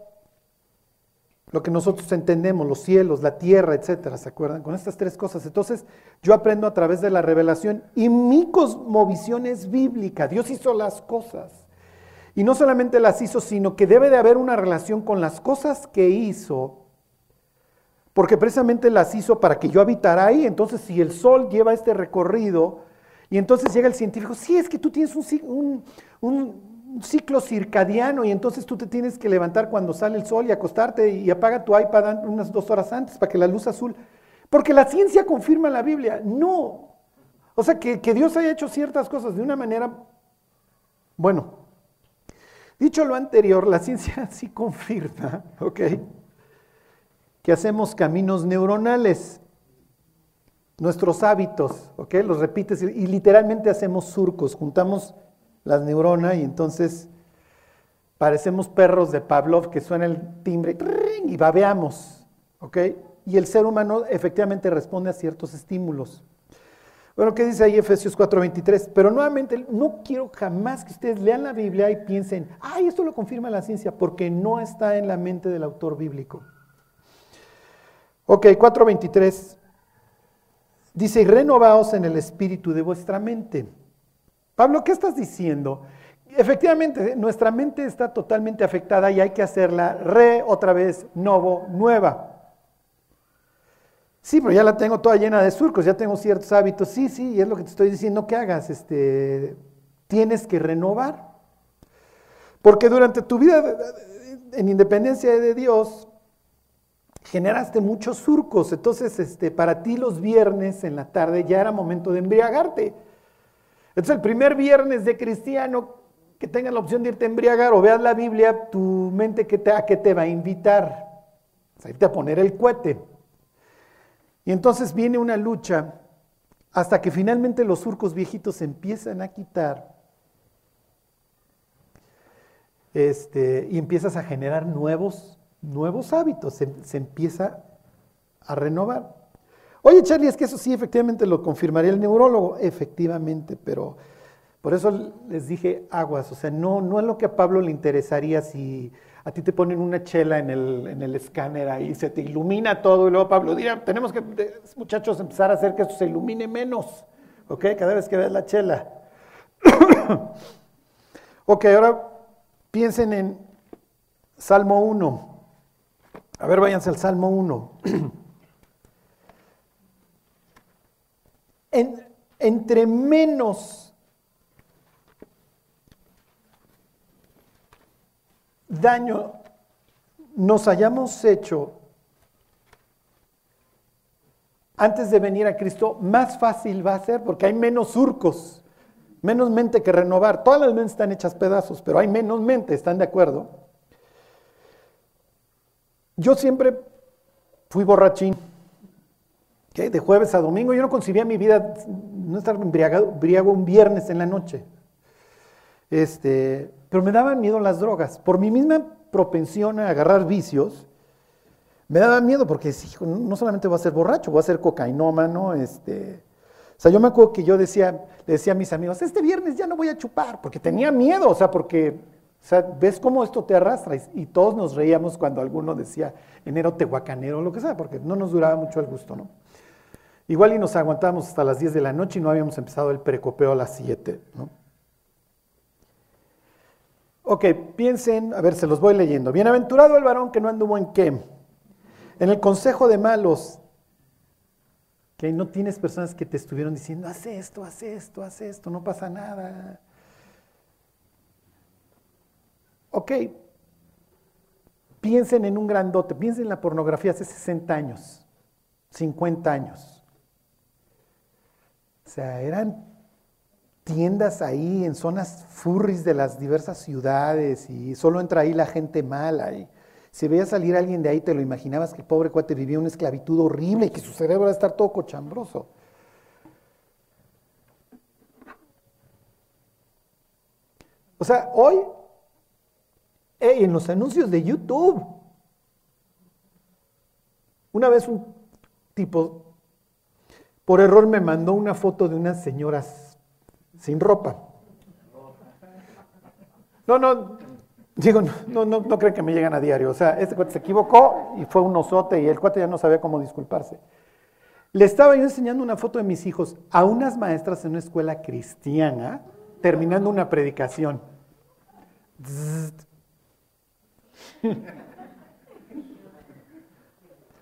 lo que nosotros entendemos, los cielos, la tierra, etcétera, ¿se acuerdan? Con estas tres cosas. Entonces, yo aprendo a través de la revelación y mi cosmovisión es bíblica. Dios hizo las cosas. Y no solamente las hizo, sino que debe de haber una relación con las cosas que hizo porque precisamente las hizo para que yo habitara ahí. Entonces, si el sol lleva este recorrido, y entonces llega el científico, sí, es que tú tienes un, ciclo circadiano y entonces tú te tienes que levantar cuando sale el sol y acostarte y apaga tu iPad unas dos horas antes para que la luz azul... Porque la ciencia confirma la Biblia. No. O sea, que, que Dios haya hecho ciertas cosas de una manera... Bueno, dicho lo anterior, la ciencia sí confirma, ¿ok? Que hacemos caminos neuronales, nuestros hábitos, ¿ok? Los repites y literalmente hacemos surcos, juntamos las neuronas y entonces parecemos perros de Pavlov que suena el timbre y babeamos, ¿ok? Y el ser humano efectivamente responde a ciertos estímulos. Bueno, ¿qué dice ahí Efesios 4:23? Pero nuevamente, no quiero jamás que ustedes lean la Biblia y piensen, ay, esto lo confirma la ciencia, porque no está en la mente del autor bíblico. Ok, 4.23. Dice, y renovaos en el espíritu de vuestra mente. Pablo, ¿qué estás diciendo? Efectivamente, nuestra mente está totalmente afectada y hay que hacerla re otra vez, novo, nueva. Sí, pero ya la tengo toda llena de surcos, ya tengo ciertos hábitos. Sí, sí, y es lo que te estoy diciendo que hagas. Este, tienes que renovar. Porque durante tu vida en independencia de Dios, generaste muchos surcos, entonces este, para ti los viernes en la tarde ya era momento de embriagarte. Entonces el primer viernes de cristiano que tenga la opción de irte a embriagar o veas la Biblia, tu mente que te, a qué te va a invitar, a irte a poner el cohete. Y entonces viene una lucha hasta que finalmente los surcos viejitos se empiezan a quitar este, y empiezas a generar nuevos nuevos hábitos, se, empieza a renovar. Oye, Charlie, es que eso sí, efectivamente lo confirmaría el neurólogo, efectivamente, pero por eso les dije aguas, o sea, no, no es lo que a Pablo le interesaría si a ti te ponen una chela en el, en el escáner ahí, se te ilumina todo, y luego Pablo dirá, tenemos que, muchachos, empezar a hacer que esto se ilumine menos, ¿ok? Cada vez que ves la chela. ok, ahora piensen en Salmo 1. A ver, váyanse al Salmo 1. entre menos daño nos hayamos hecho antes de venir a Cristo, más fácil va a ser porque hay menos surcos, menos mente que renovar. Todas las mentes están hechas pedazos, pero hay menos mente, ¿están de acuerdo? Yo siempre fui borrachín. De jueves a domingo, yo no concibía mi vida no estar embriagado, un viernes en la noche. Este, pero me daban miedo las drogas. Por mi misma propensión a agarrar vicios, me daban miedo porque no solamente voy a ser borracho, voy a ser cocainómano. Este. O sea, yo me acuerdo que yo decía, le decía a mis amigos, este viernes ya no voy a chupar, porque tenía miedo, o sea, porque o sea, ves cómo esto te arrastra. Y, todos nos reíamos cuando alguno decía enero tehuacanero o lo que sea, porque no nos duraba mucho el gusto, ¿no? Igual y nos aguantábamos hasta las 10 de la noche y no habíamos empezado el precopeo a las 7. ¿no? Ok, piensen, a ver, se los voy leyendo. Bienaventurado el varón que no anduvo en qué? En el consejo de malos. Que no tienes personas que te estuvieron diciendo, haz esto, haz esto, haz esto, no pasa nada. Ok, piensen en un grandote, piensen en la pornografía hace 60 años, 50 años. O sea, eran tiendas ahí en zonas furries de las diversas ciudades y solo entra ahí la gente mala. Y si veía salir alguien de ahí, te lo imaginabas que el pobre cuate vivía una esclavitud horrible y que su cerebro iba a estar todo cochambroso. O sea, hoy, en los anuncios de YouTube, una vez un tipo por error me mandó una foto de unas señoras sin ropa. No, no, digo, no, no, no creen que me llegan a diario. O sea, este cuate se equivocó y fue un osote y el cuate ya no sabía cómo disculparse. Le estaba yo enseñando una foto de mis hijos a unas maestras en una escuela cristiana terminando una predicación.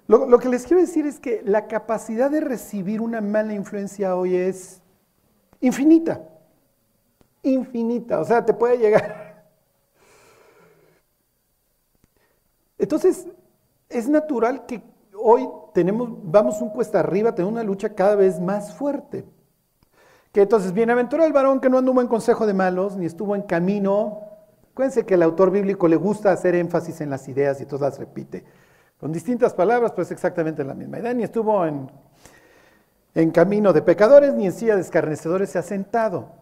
Lo, que les quiero decir es que la capacidad de recibir una mala influencia hoy es infinita. Infinita. O sea, te puede llegar. Entonces, es natural que hoy tenemos, vamos un cuesta arriba, tenemos una lucha cada vez más fuerte. Que entonces, bienaventurado el varón que no anduvo en consejo de malos, ni estuvo en camino. Acuérdense que el autor bíblico le gusta hacer énfasis en las ideas y todas las repite con distintas palabras, pues exactamente la misma idea. Ni estuvo en, en camino de pecadores, ni en silla de escarnecedores se ha sentado.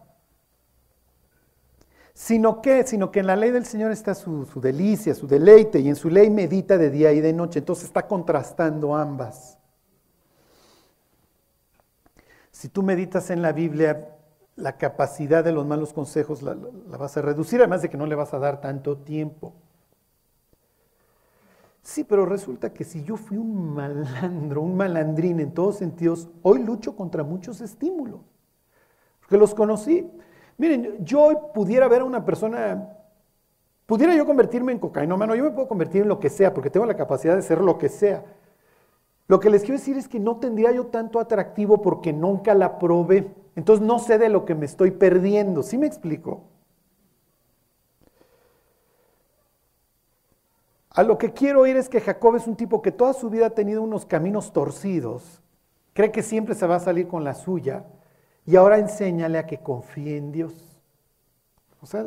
Sino que, sino que en la ley del Señor está su, su delicia, su deleite, y en su ley medita de día y de noche. Entonces está contrastando ambas. Si tú meditas en la Biblia, la capacidad de los malos consejos la, vas a reducir, además de que no le vas a dar tanto tiempo. Sí, pero resulta que si yo fui un malandro, un malandrín en todos sentidos, hoy lucho contra muchos estímulos. Porque los conocí. Miren, yo hoy pudiera ver a una persona, pudiera yo convertirme en cocainómano, yo me puedo convertir en lo que sea, porque tengo la capacidad de ser lo que sea. Lo que les quiero decir es que no tendría yo tanto atractivo porque nunca la probé. Entonces no sé de lo que me estoy perdiendo. ¿Sí me explico? A lo que quiero oír es que Jacob es un tipo que toda su vida ha tenido unos caminos torcidos, cree que siempre se va a salir con la suya, y ahora enséñale a que confíe en Dios. O sea,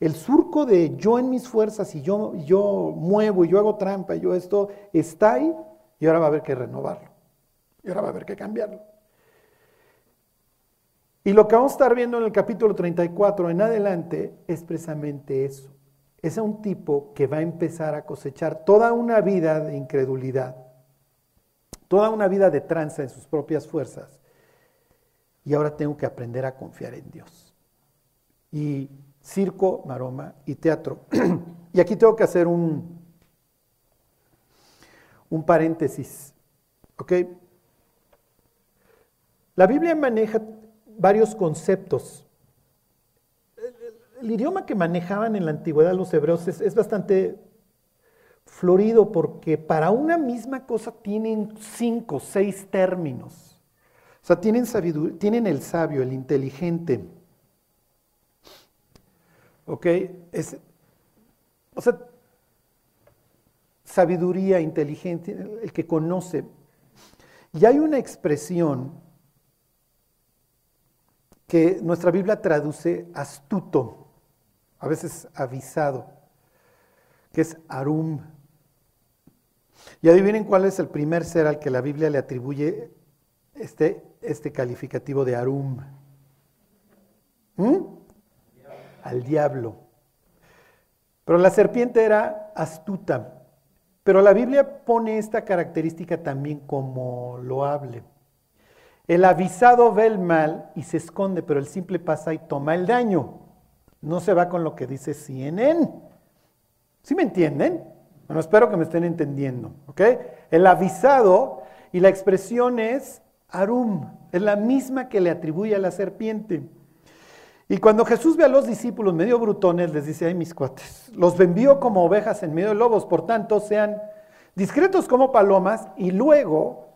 el surco de yo en mis fuerzas y yo, yo muevo y yo hago trampa y yo esto está ahí y ahora va a haber que renovarlo. Y ahora va a haber que cambiarlo. Y lo que vamos a estar viendo en el capítulo 34 en adelante es precisamente eso es un tipo que va a empezar a cosechar toda una vida de incredulidad, toda una vida de tranza en sus propias fuerzas. Y ahora tengo que aprender a confiar en Dios. Y circo, maroma y teatro. y aquí tengo que hacer un, un paréntesis. ¿Ok? La Biblia maneja varios conceptos el idioma que manejaban en la antigüedad los hebreos es, bastante florido porque para una misma cosa tienen cinco, seis términos. O sea, tienen, sabiduría, tienen el sabio, el inteligente. ¿Ok? Es, o sea, sabiduría, inteligente, el que conoce. Y hay una expresión que nuestra Biblia traduce astuto, a veces avisado, que es arum. Y adivinen cuál es el primer ser al que la Biblia le atribuye este, este calificativo de arum. ¿Mm? Al diablo. Pero la serpiente era astuta. Pero la Biblia pone esta característica también como loable. El avisado ve el mal y se esconde, pero el simple pasa y toma el daño. No se va con lo que dice CNN. ¿Sí me entienden? Bueno, espero que me estén entendiendo. ¿ok? El avisado y la expresión es arum, es la misma que le atribuye a la serpiente. Y cuando Jesús ve a los discípulos medio brutones, les dice, ay mis cuates, los envío como ovejas en medio de lobos, por tanto sean discretos como palomas y luego,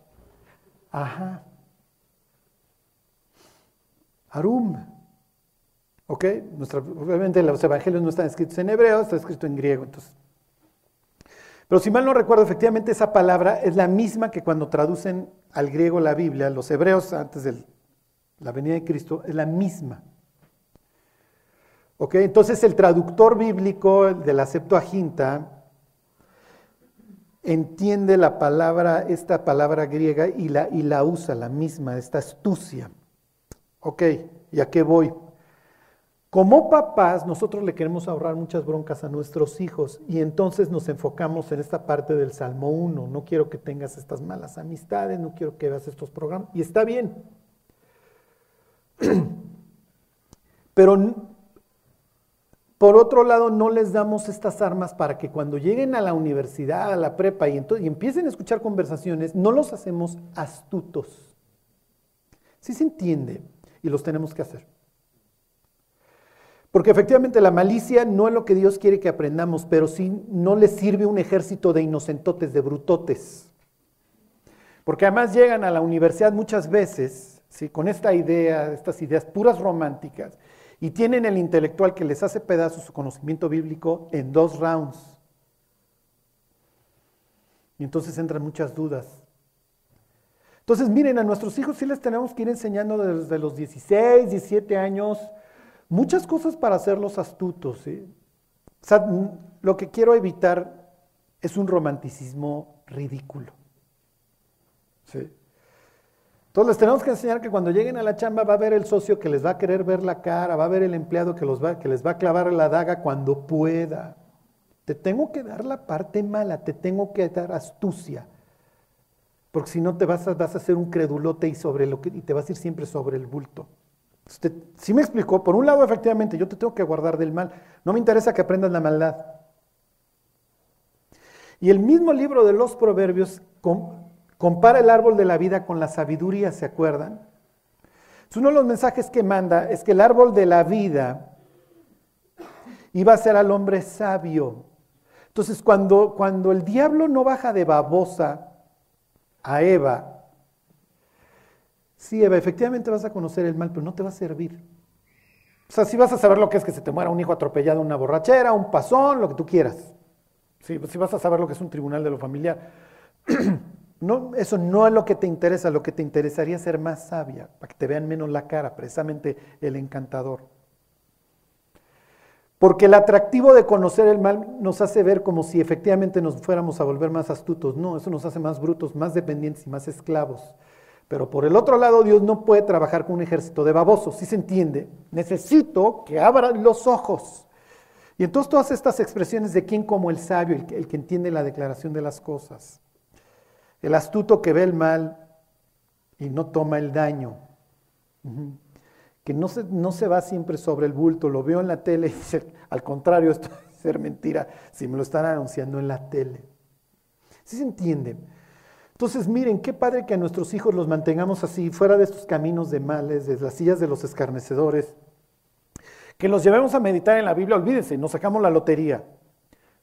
ajá, Arum. ¿Ok? obviamente los evangelios no están escritos en hebreo, está escrito en griego. Entonces. Pero si mal no recuerdo, efectivamente esa palabra es la misma que cuando traducen al griego la Biblia, los hebreos antes de la venida de Cristo, es la misma. ¿Ok? Entonces el traductor bíblico el de la Septuaginta entiende la palabra, esta palabra griega y la, y la usa, la misma, esta astucia. Ok, ¿y a qué voy? Como papás, nosotros le queremos ahorrar muchas broncas a nuestros hijos y entonces nos enfocamos en esta parte del Salmo 1. No quiero que tengas estas malas amistades, no quiero que veas estos programas. Y está bien. Pero por otro lado, no les damos estas armas para que cuando lleguen a la universidad, a la prepa y, y empiecen a escuchar conversaciones, no los hacemos astutos. ¿Sí se entiende? Y los tenemos que hacer. Porque efectivamente la malicia no es lo que Dios quiere que aprendamos, pero sí no les sirve un ejército de inocentotes, de brutotes. Porque además llegan a la universidad muchas veces ¿sí? con esta idea, estas ideas puras románticas, y tienen el intelectual que les hace pedazos su conocimiento bíblico en dos rounds. Y entonces entran muchas dudas. Entonces, miren, a nuestros hijos sí les tenemos que ir enseñando desde los 16, 17 años muchas cosas para hacerlos astutos. O sea, lo que quiero evitar es un romanticismo ridículo. Entonces les tenemos que enseñar que cuando lleguen a la chamba va a haber el socio que les va a querer ver la cara, va a haber el empleado que, va, que les va a clavar la daga cuando pueda. Te tengo que dar la parte mala, te tengo que dar astucia. Porque si no te vas a, vas a hacer un credulote y, sobre lo que, y te vas a ir siempre sobre el bulto. Usted, sí me explicó, por un lado efectivamente yo te tengo que guardar del mal, no me interesa que aprendas la maldad. Y el mismo libro de los proverbios compara el árbol de la vida con la sabiduría, ¿se acuerdan? uno de los mensajes que manda es que el árbol de la vida iba a ser al hombre sabio. Entonces cuando, cuando el diablo no baja de babosa a Eva, sí, Eva, efectivamente vas a conocer el mal, pero no te va a servir. O sea, sí vas a saber lo que es que se te muera un hijo atropellado, una borrachera, un pasón, lo que tú quieras. Sí, vas a saber lo que es un tribunal de lo familiar. No, eso no es lo que te interesa, lo que te interesaría ser más sabia, para que te vean menos la cara, precisamente el encantador. Porque el atractivo de conocer el mal nos hace ver como si efectivamente nos fuéramos a volver más astutos. No, eso nos hace más brutos, más dependientes y más esclavos. Pero por el otro lado, Dios no puede trabajar con un ejército de babosos, ¿sí se entiende? Necesito que abran los ojos. Y entonces todas estas expresiones de quién como el sabio, el que, entiende la declaración de las cosas. El astuto que ve el mal y no toma el daño no se, no se va siempre sobre el bulto, lo veo en la tele y dice, al contrario, esto debe ser mentira si me lo están anunciando en la tele. ¿Sí se entiende? Entonces, miren, qué padre que a nuestros hijos los mantengamos así, fuera de estos caminos de males, de las sillas de los escarnecedores, que los llevemos a meditar en la Biblia, olvídense, nos sacamos la lotería.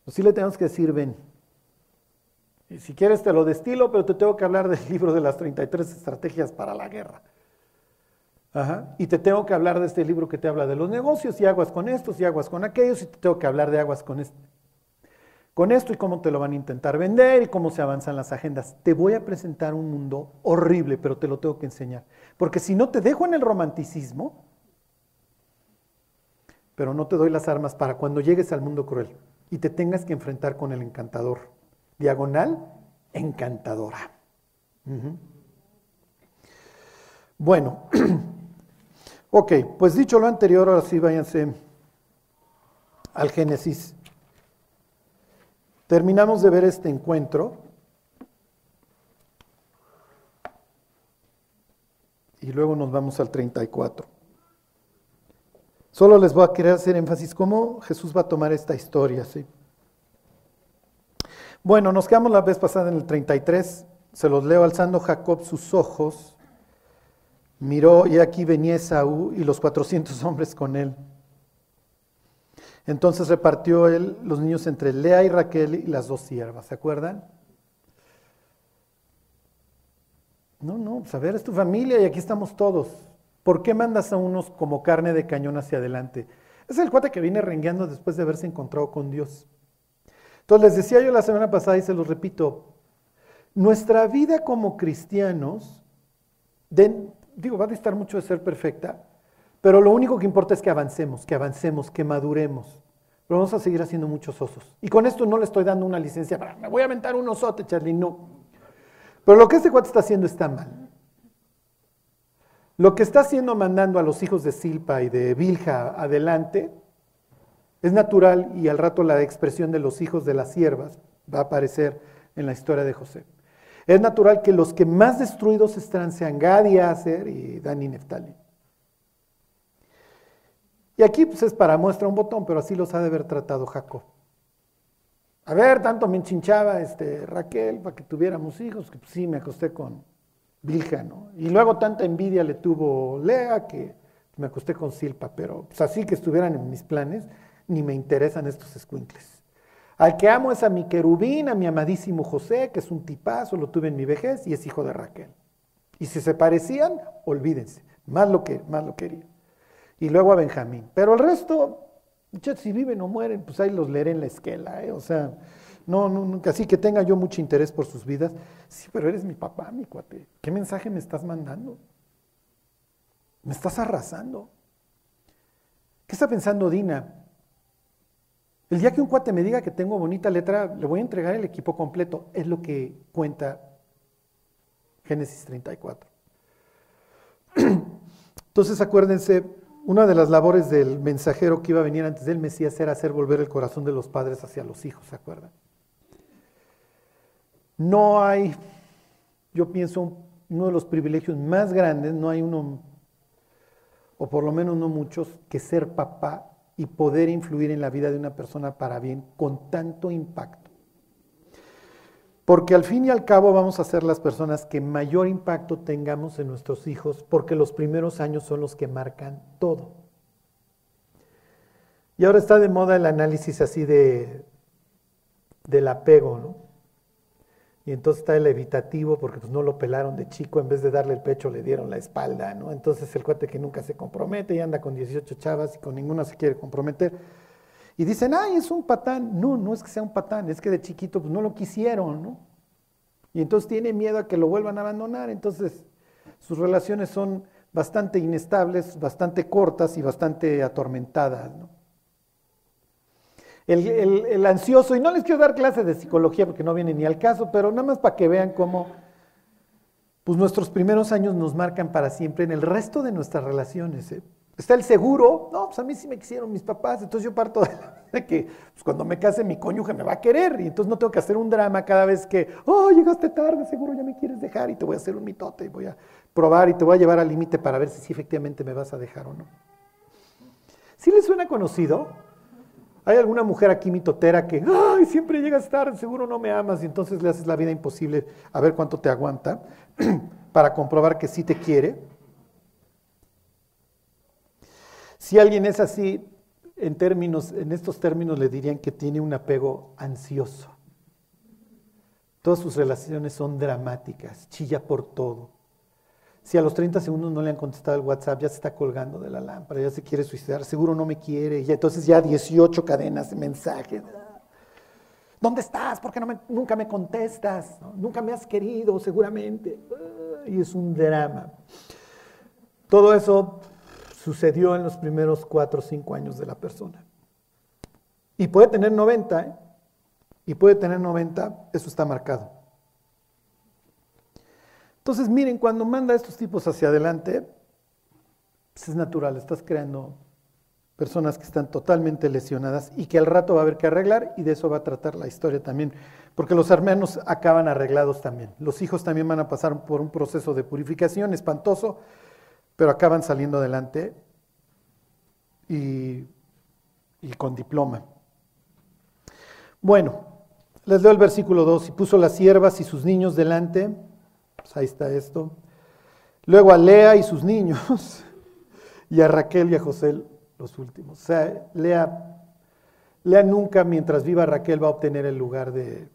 Pues sí le tenemos que decir, ven. Y si quieres te lo destilo, pero te tengo que hablar del libro de las 33 estrategias para la guerra. Y te tengo que hablar de este libro que te habla de los negocios y aguas con estos y aguas con aquellos y te tengo que hablar de aguas con, con esto y cómo te lo van a intentar vender y cómo se avanzan las agendas. Te voy a presentar un mundo horrible, pero te lo tengo que enseñar. Porque si no te dejo en el romanticismo, pero no te doy las armas para cuando llegues al mundo cruel y te tengas que enfrentar con el encantador. Diagonal, encantadora. Bueno, ok, pues dicho lo anterior, ahora sí váyanse al Génesis. Terminamos de ver este encuentro. Y luego nos vamos al 34. Solo les voy a querer hacer énfasis cómo Jesús va a tomar esta historia. ¿sí? Bueno, nos quedamos la vez pasada en el 33. Se los leo alzando Jacob sus ojos. Miró y aquí venía Esaú y los 400 hombres con él. Entonces repartió él los niños entre Lea y Raquel y las dos siervas, ¿se acuerdan? No, no, pues a ver, es tu familia y aquí estamos todos. ¿Por qué mandas a unos como carne de cañón hacia adelante? Es el cuate que viene rengueando después de haberse encontrado con Dios. Entonces les decía yo la semana pasada y se los repito, nuestra vida como cristianos, digo, va a distar mucho de ser perfecta, pero lo único que importa es que avancemos, que avancemos, que maduremos. Pero vamos a seguir haciendo muchos osos. Y con esto no le estoy dando una licencia para, me voy a aventar un osote, Charlie, no. Pero lo que este cuate está haciendo está mal. Lo que está haciendo mandando a los hijos de Silpa y de Vilja adelante es natural y al rato la expresión de los hijos de las siervas va a aparecer en la historia de José. Es natural que los que más destruidos están sean Gad y Aser y Dan Neftali. Y aquí pues es para muestra un botón, pero así los ha de haber tratado Jacob. A ver, tanto me enchinchaba este, Raquel para que tuviéramos hijos, que pues, sí, me acosté con Bilja, ¿no? Y luego tanta envidia le tuvo Lea que me acosté con Silpa, pero pues así que estuvieran en mis planes, ni me interesan estos escuincles. Al que amo es a mi querubín, a mi amadísimo José, que es un tipazo, lo tuve en mi vejez y es hijo de Raquel. Y si se parecían, olvídense, más lo que más lo quería y luego a Benjamín. Pero el resto, si viven o mueren, pues ahí los leeré en la esquela, ¿eh? o sea, no, no, así que tenga yo mucho interés por sus vidas. Sí, pero eres mi papá, mi cuate. ¿Qué mensaje me estás mandando? Me estás arrasando. ¿Qué está pensando Dina? El día que un cuate me diga que tengo bonita letra, le voy a entregar el equipo completo. Es lo que cuenta Génesis 34. Entonces acuérdense, una de las labores del mensajero que iba a venir antes del Mesías era hacer volver el corazón de los padres hacia los hijos, ¿se acuerdan? No hay, yo pienso, uno de los privilegios más grandes, no hay uno, o por lo menos no muchos, que ser papá y poder influir en la vida de una persona para bien con tanto impacto. Porque al fin y al cabo vamos a ser las personas que mayor impacto tengamos en nuestros hijos, porque los primeros años son los que marcan todo. Y ahora está de moda el análisis así de del apego, ¿no? Y entonces está el evitativo porque pues no lo pelaron de chico, en vez de darle el pecho le dieron la espalda, ¿no? Entonces el cuate que nunca se compromete y anda con 18 chavas y con ninguna se quiere comprometer. Y dicen, ay, es un patán. No, no es que sea un patán, es que de chiquito pues, no lo quisieron, ¿no? Y entonces tiene miedo a que lo vuelvan a abandonar. Entonces sus relaciones son bastante inestables, bastante cortas y bastante atormentadas, ¿no? El, ansioso, y no les quiero dar clases de psicología porque no viene ni al caso, pero nada más para que vean cómo pues nuestros primeros años nos marcan para siempre en el resto de nuestras relaciones. ¿eh? Está el seguro. No, pues a mí sí me quisieron mis papás. Entonces yo parto de que pues cuando me case mi cónyuge me va a querer. Y entonces no tengo que hacer un drama cada vez que, oh, llegaste tarde, seguro ya me quieres dejar y te voy a hacer un mitote y voy a probar y te voy a llevar al límite para ver si, efectivamente me vas a dejar o no. ¿Sí les suena conocido? Hay alguna mujer aquí mitotera que, ay, siempre llegas tarde, seguro no me amas y entonces le haces la vida imposible a ver cuánto te aguanta para comprobar que sí te quiere. Si alguien es así, en, términos, en estos términos le dirían que tiene un apego ansioso. Todas sus relaciones son dramáticas, chilla por todo. Si a los 30 segundos no le han contestado el WhatsApp, ya se está colgando de la lámpara, ya se quiere suicidar, seguro no me quiere, y entonces ya 18 cadenas de mensajes. ¿Dónde estás? ¿Por qué nunca me contestas? Nunca me has querido, seguramente. Y es un drama. Todo eso sucedió en los primeros 4 o 5 años de la persona. Y puede tener 90, ¿eh? y puede tener 90, eso está marcado. Entonces, miren, cuando manda a estos tipos hacia adelante, pues es natural, estás creando personas que están totalmente lesionadas y que al rato va a haber que arreglar y de eso va a tratar la historia también, porque los hermanos acaban arreglados también. Los hijos también van a pasar por un proceso de purificación espantoso, pero acaban saliendo adelante y, y con diploma. Bueno, les leo el versículo 2, y puso las siervas y sus niños delante, pues ahí está esto, luego a Lea y sus niños, y a Raquel y a José los últimos. O sea, Lea, Lea nunca mientras viva Raquel va a obtener el lugar de,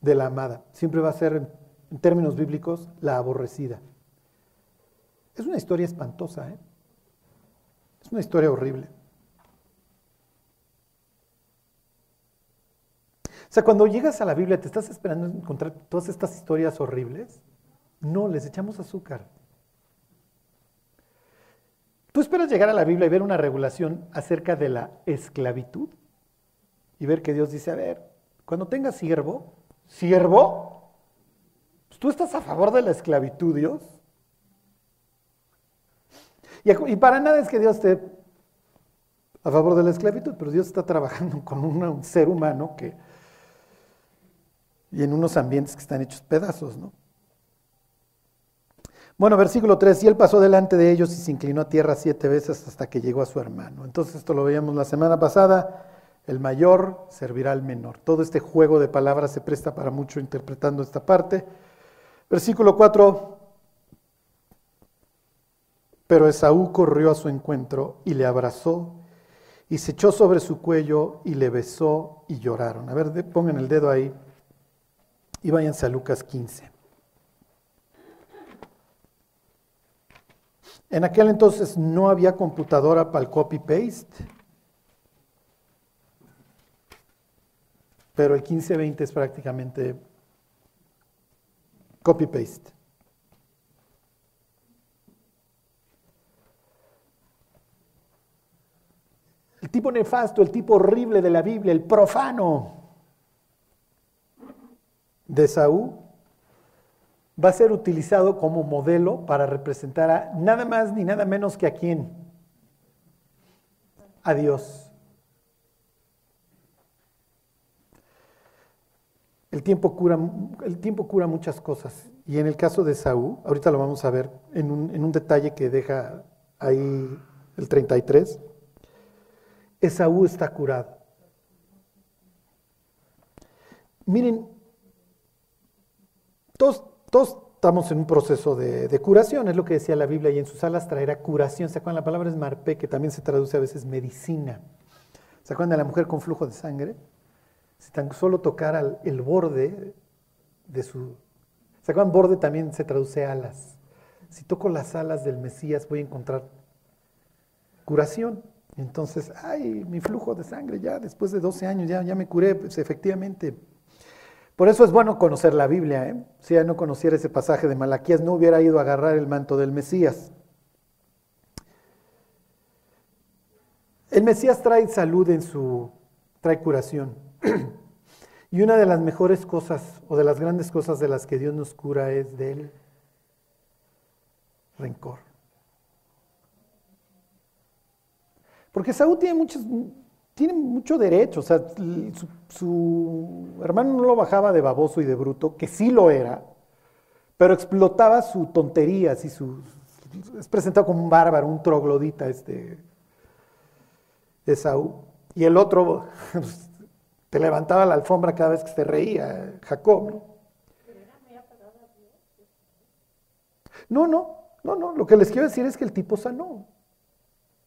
de la amada. Siempre va a ser, en, términos bíblicos, la aborrecida. Es una historia espantosa, ¿eh? Es una historia horrible. Sea, cuando llegas a la Biblia, ¿te estás esperando encontrar todas estas historias horribles? No, les echamos azúcar. ¿Tú esperas llegar a la Biblia y ver una regulación acerca de la esclavitud? Y ver que Dios dice, a ver, cuando tengas siervo, siervo, pues, ¿tú estás a favor de la esclavitud, Dios? Y, para nada es que Dios esté a favor de la esclavitud, pero Dios está trabajando con un ser humano que, y en unos ambientes que están hechos pedazos, ¿no? Bueno, versículo 3, y él pasó delante de ellos y se inclinó a tierra siete veces hasta que llegó a su hermano. Entonces esto lo veíamos la semana pasada, el mayor servirá al menor. Todo este juego de palabras se presta para mucho interpretando esta parte. Versículo 4, pero Esaú corrió a su encuentro y le abrazó y se echó sobre su cuello y le besó y lloraron. A ver, pongan el dedo ahí y váyanse a Lucas 15. En aquel entonces no había computadora para el copy-paste, pero el 1520 es prácticamente copy-paste. El tipo nefasto, el tipo horrible de la Biblia, el profano de Saúl, va a ser utilizado como modelo para representar a nada más ni nada menos que a quién? A Dios. El tiempo, cura, el tiempo cura muchas cosas. Y en el caso de Saúl, ahorita lo vamos a ver en un, en un detalle que deja ahí el 33, Esaú está curado. Miren, todos, estamos en un proceso de, curación, es lo que decía la Biblia, y en sus alas traerá curación. ¿Se acuerdan? La palabra es marpe, que también se traduce a veces medicina. ¿Se acuerdan de la mujer con flujo de sangre? Si tan solo tocara el borde de su... ¿Se acuerdan? Borde también se traduce alas. Si toco las alas del Mesías voy a encontrar curación. Entonces, ay, mi flujo de sangre ya después de 12 años ya, ya me curé, pues efectivamente por eso es bueno conocer la Biblia. ¿eh? Si ya no conociera ese pasaje de Malaquías, no hubiera ido a agarrar el manto del Mesías. El Mesías trae salud en su, trae curación. y una de las mejores cosas o de las grandes cosas de las que Dios nos cura es del rencor. Porque Saúl tiene muchos, tiene mucho derecho, o sea, su, hermano no lo bajaba de baboso y de bruto, que sí lo era, pero explotaba su tonterías y su, es presentado como un bárbaro, un troglodita este Esaú. Y el otro pues, te levantaba la alfombra cada vez que se reía, Jacob. ¿no? No, no, no, Lo que les quiero decir es que el tipo sanó.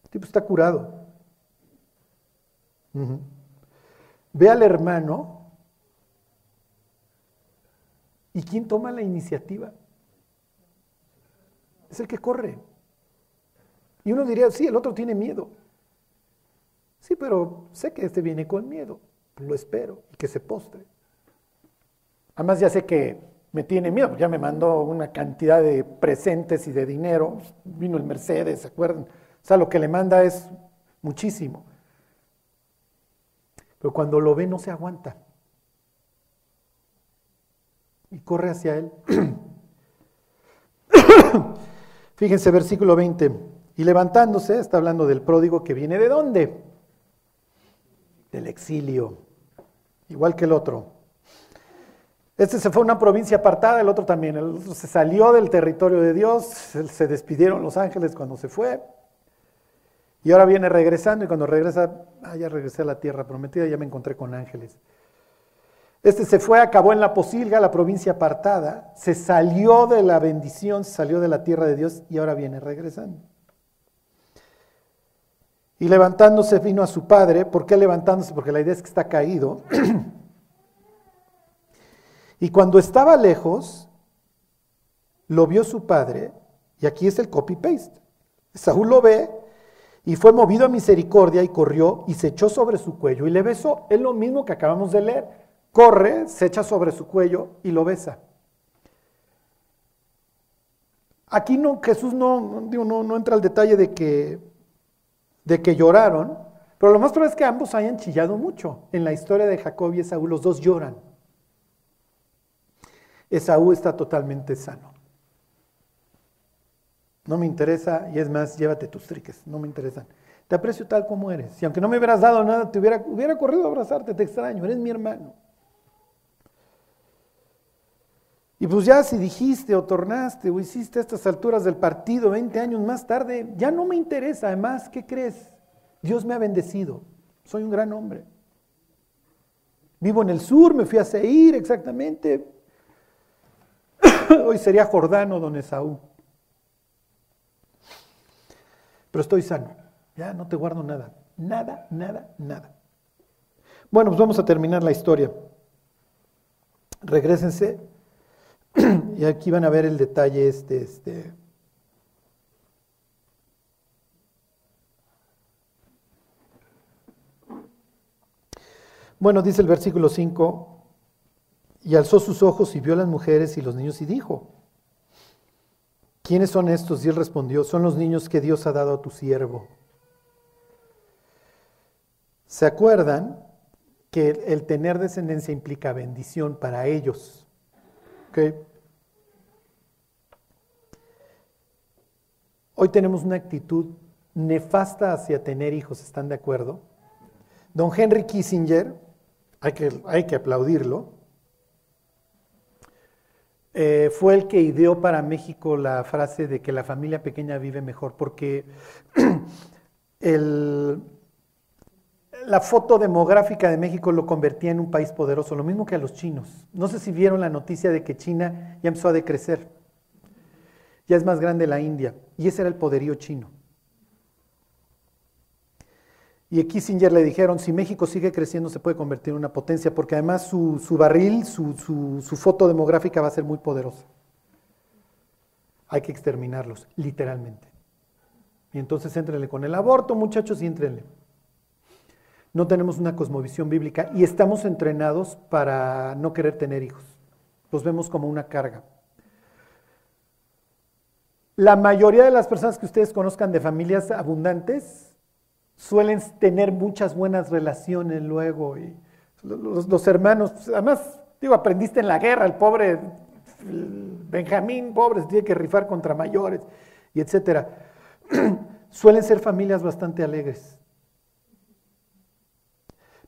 El tipo está curado. Ve al hermano y ¿quién toma la iniciativa? es el que corre. Y uno diría, sí, el otro tiene miedo. Sí, pero sé que este viene con miedo. Lo espero y que se postre. Además ya sé que me tiene miedo, ya me mandó una cantidad de presentes y de dinero. Vino el Mercedes, ¿se acuerdan? O sea, lo que le manda es muchísimo. Pero cuando lo ve no se aguanta. Y corre hacia él. Fíjense, versículo 20. Y levantándose, está hablando del pródigo que viene de dónde? Del exilio, igual que el otro. Este se fue a una provincia apartada, el otro también. El otro se salió del territorio de Dios, se despidieron los ángeles cuando se fue. Y ahora viene regresando y cuando regresa, ah, ya regresé a la tierra prometida, ya me encontré con ángeles. Este se fue, acabó en la posilga, la provincia apartada, se salió de la bendición, se salió de la tierra de Dios y ahora viene regresando. Y levantándose vino a su padre. ¿Por qué levantándose? Porque la idea es que está caído. y cuando estaba lejos, lo vio su padre. Y aquí es el copy-paste. Saúl lo ve y fue movido a misericordia y corrió y se echó sobre su cuello y le besó. Es lo mismo que acabamos de leer. Corre, se echa sobre su cuello y lo besa. Aquí no, Jesús no, no, no entra al detalle de que de que lloraron, pero lo más probable es que ambos hayan chillado mucho. En la historia de Jacob y Esaú, los dos lloran. Esaú está totalmente sano. No me interesa, y es más, llévate tus triques, no me interesan. Te aprecio tal como eres. Y aunque no me hubieras dado nada, te hubiera, hubiera corrido a abrazarte, te extraño, eres mi hermano. Y pues ya si dijiste o tornaste o hiciste a estas alturas del partido 20 años más tarde, ya no me interesa. Además, ¿qué crees? Dios me ha bendecido. Soy un gran hombre. Vivo en el sur, me fui a Seir exactamente. Hoy sería Jordano, don Esaú. Pero estoy sano. Ya no te guardo nada. Nada, nada, nada. Bueno, pues vamos a terminar la historia. Regrésense y aquí van a ver el detalle este, este. Bueno, dice el versículo 5, y alzó sus ojos y vio a las mujeres y los niños y dijo, ¿quiénes son estos? Y él respondió, son los niños que Dios ha dado a tu siervo. ¿Se acuerdan que el tener descendencia implica bendición para ellos? Hoy tenemos una actitud nefasta hacia tener hijos, ¿están de acuerdo? Don Henry Kissinger, hay que, hay que aplaudirlo, eh, fue el que ideó para México la frase de que la familia pequeña vive mejor, porque la foto demográfica de México lo convertía en un país poderoso, lo mismo que a los chinos. No sé si vieron la noticia de que China ya empezó a decrecer. Ya es más grande la India. Y ese era el poderío chino. Y a Kissinger le dijeron, si México sigue creciendo se puede convertir en una potencia, porque además su, barril, su, su foto demográfica va a ser muy poderosa. Hay que exterminarlos, literalmente. Y entonces éntrenle con el aborto, muchachos, y éntrenle no tenemos una cosmovisión bíblica y estamos entrenados para no querer tener hijos. Los vemos como una carga. La mayoría de las personas que ustedes conozcan de familias abundantes suelen tener muchas buenas relaciones luego. Y los, hermanos, además, digo, aprendiste en la guerra, el pobre Benjamín, pobre, se tiene que rifar contra mayores, y etcétera. suelen ser familias bastante alegres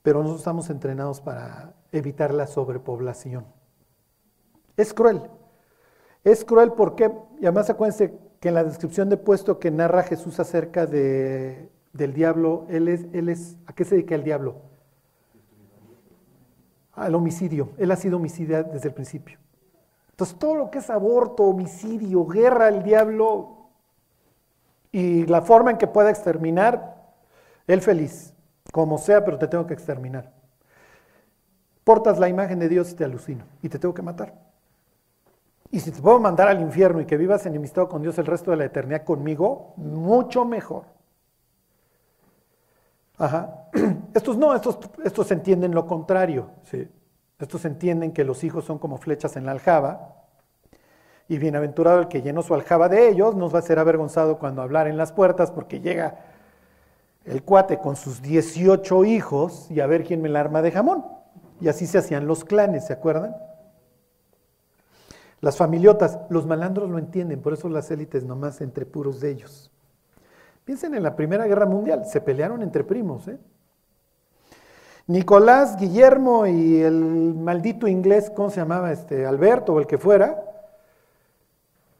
pero nosotros estamos entrenados para evitar la sobrepoblación. Es cruel. Es cruel porque, y además acuérdense que en la descripción de puesto que narra Jesús acerca de, del diablo, él es, él es, ¿a qué se dedica el diablo? Al homicidio. Él ha sido homicida desde el principio. Entonces todo lo que es aborto, homicidio, guerra, el diablo y la forma en que pueda exterminar, él feliz. Como sea, pero te tengo que exterminar. Portas la imagen de Dios y te alucino y te tengo que matar. Y si te puedo mandar al infierno y que vivas enemistado con Dios el resto de la eternidad conmigo, mucho mejor. Ajá. Estos no, estos, estos entienden lo contrario. ¿sí? Estos entienden que los hijos son como flechas en la aljaba. Y bienaventurado el que llenó su aljaba de ellos, nos va a ser avergonzado cuando hablar en las puertas, porque llega el cuate con sus 18 hijos y a ver quién me la arma de jamón. Y así se hacían los clanes, ¿se acuerdan? Las familiotas, los malandros lo entienden, por eso las élites nomás entre puros de ellos. Piensen en la Primera Guerra Mundial, se pelearon entre primos. ¿eh? Nicolás, Guillermo y el maldito inglés, ¿cómo se llamaba? Este, Alberto o el que fuera.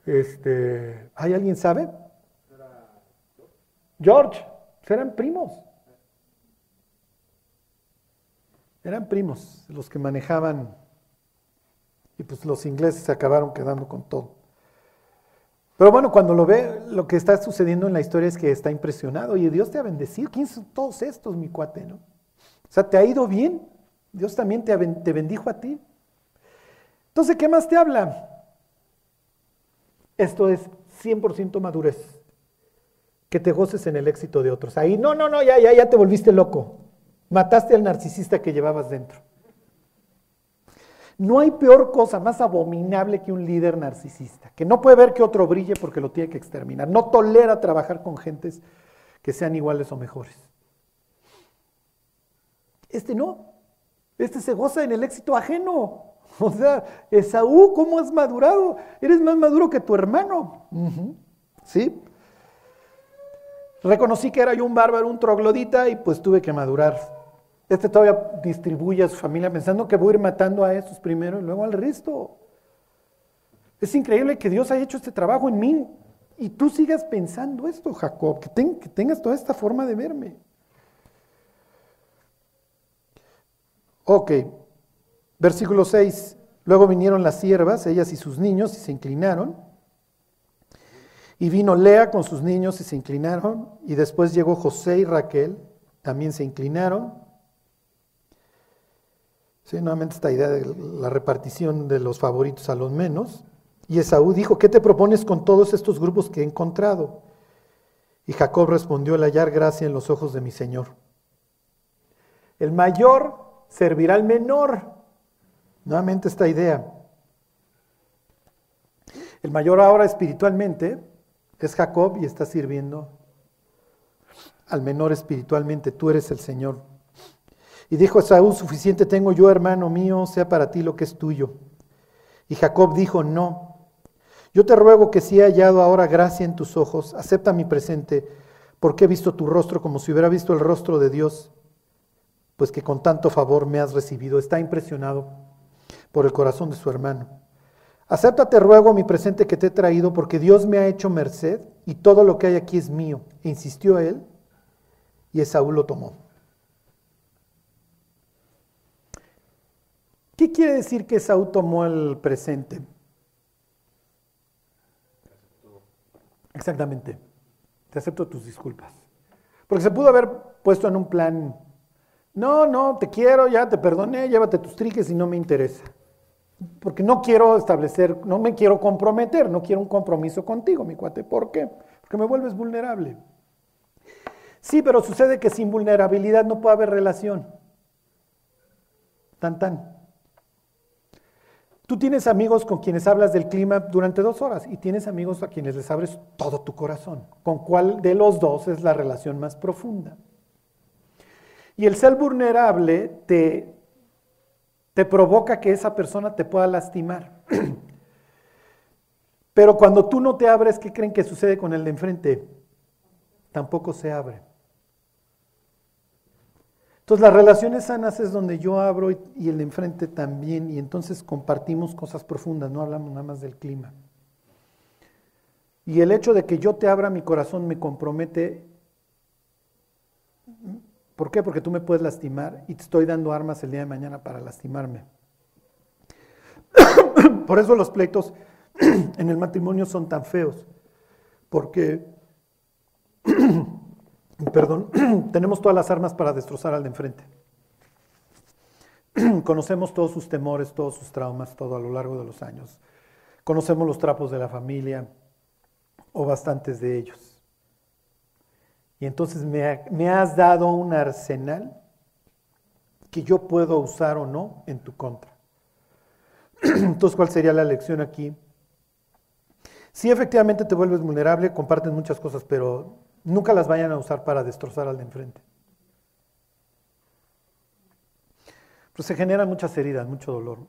Este, ¿Hay alguien sabe? George, eran primos. Eran primos los que manejaban y pues los ingleses se acabaron quedando con todo. Pero bueno, cuando lo ve, lo que está sucediendo en la historia es que está impresionado. Oye, Dios te ha bendecido. ¿Quiénes son todos estos, mi cuate? ¿no? O sea, te ha ido bien. Dios también te, te bendijo a ti. Entonces, ¿qué más te habla? Esto es 100% madurez. Que te goces en el éxito de otros. Ahí, no, no, no, ya, ya, ya te volviste loco. Mataste al narcisista que llevabas dentro. No hay peor cosa más abominable que un líder narcisista, que no puede ver que otro brille porque lo tiene que exterminar. No tolera trabajar con gentes que sean iguales o mejores. Este no. Este se goza en el éxito ajeno. O sea, Esaú, ¿cómo has madurado? Eres más maduro que tu hermano. ¿Sí? Reconocí que era yo un bárbaro, un troglodita, y pues tuve que madurar este todavía distribuye a su familia pensando que voy a ir matando a estos primero y luego al resto. Es increíble que Dios haya hecho este trabajo en mí y tú sigas pensando esto, Jacob, que, que tengas toda esta forma de verme. Ok, versículo 6. Luego vinieron las siervas, ellas y sus niños, y se inclinaron. Y vino Lea con sus niños y se inclinaron. Y después llegó José y Raquel, también se inclinaron. Sí, nuevamente esta idea de la repartición de los favoritos a los menos. Y Esaú dijo, ¿qué te propones con todos estos grupos que he encontrado? Y Jacob respondió, el hallar gracia en los ojos de mi Señor. El mayor servirá al menor. Nuevamente esta idea. El mayor ahora espiritualmente es Jacob y está sirviendo al menor espiritualmente. Tú eres el Señor. Y dijo Saúl, suficiente tengo yo, hermano mío, sea para ti lo que es tuyo. Y Jacob dijo, no, yo te ruego que si he hallado ahora gracia en tus ojos, acepta mi presente, porque he visto tu rostro como si hubiera visto el rostro de Dios, pues que con tanto favor me has recibido. Está impresionado por el corazón de su hermano. Acepta, te ruego, mi presente que te he traído, porque Dios me ha hecho merced y todo lo que hay aquí es mío. E insistió él, y Esaú lo tomó. ¿Qué quiere decir que Saúl tomó el presente? Exactamente. Te acepto tus disculpas. Porque se pudo haber puesto en un plan, no, no, te quiero, ya te perdoné, llévate tus triques y no me interesa. Porque no quiero establecer, no me quiero comprometer, no quiero un compromiso contigo, mi cuate. ¿Por qué? Porque me vuelves vulnerable. Sí, pero sucede que sin vulnerabilidad no puede haber relación. Tan tan. Tú tienes amigos con quienes hablas del clima durante dos horas y tienes amigos a quienes les abres todo tu corazón. ¿Con cuál de los dos es la relación más profunda? Y el ser vulnerable te, te provoca que esa persona te pueda lastimar. Pero cuando tú no te abres, ¿qué creen que sucede con el de enfrente? Tampoco se abre. Entonces las relaciones sanas es donde yo abro y, el de enfrente también, y entonces compartimos cosas profundas, no hablamos nada más del clima. Y el hecho de que yo te abra mi corazón me compromete. ¿Por qué? Porque tú me puedes lastimar y te estoy dando armas el día de mañana para lastimarme. Por eso los pleitos en el matrimonio son tan feos, porque perdón, tenemos todas las armas para destrozar al de enfrente. Conocemos todos sus temores, todos sus traumas, todo a lo largo de los años. conocemos los trapos de la familia o bastantes de ellos. Y entonces me, has dado un arsenal que yo puedo usar o no en tu contra. Entonces, ¿cuál sería la lección aquí? Si efectivamente te vuelves vulnerable, comparten muchas cosas, pero nunca las vayan a usar para destrozar al de enfrente. Pues se generan muchas heridas, mucho dolor.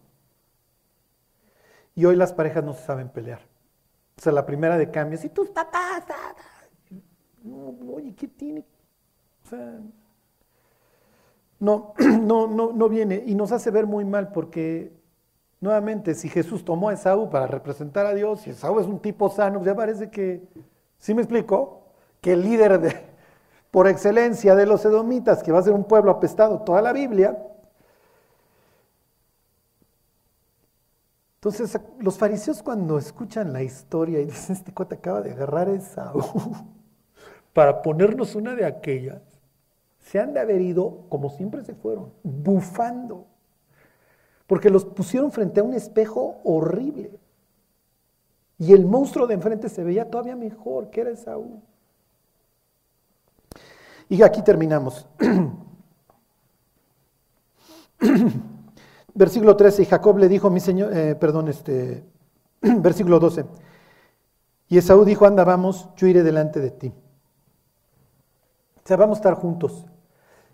Y hoy las parejas no se saben pelear. O sea, la primera de cambio, si tus papás, no, oye, ¿qué tiene? O sea, no, no, no, no viene y nos hace ver muy mal porque nuevamente si Jesús tomó a Esaú para representar a Dios y Esaú es un tipo sano, ya parece que, ¿sí me explico? Que el líder de, por excelencia de los edomitas, que va a ser un pueblo apestado toda la Biblia, Entonces, los fariseos cuando escuchan la historia y dicen, este cuate acaba de agarrar a Esaú para ponernos una de aquellas, se han de haber ido, como siempre se fueron, bufando. Porque los pusieron frente a un espejo horrible. Y el monstruo de enfrente se veía todavía mejor, que era Esaú. Y aquí terminamos. Versículo 13, y Jacob le dijo, mi señor, eh, perdón, este, versículo 12. Y Esaú dijo, anda, vamos, yo iré delante de ti. O sea, vamos a estar juntos.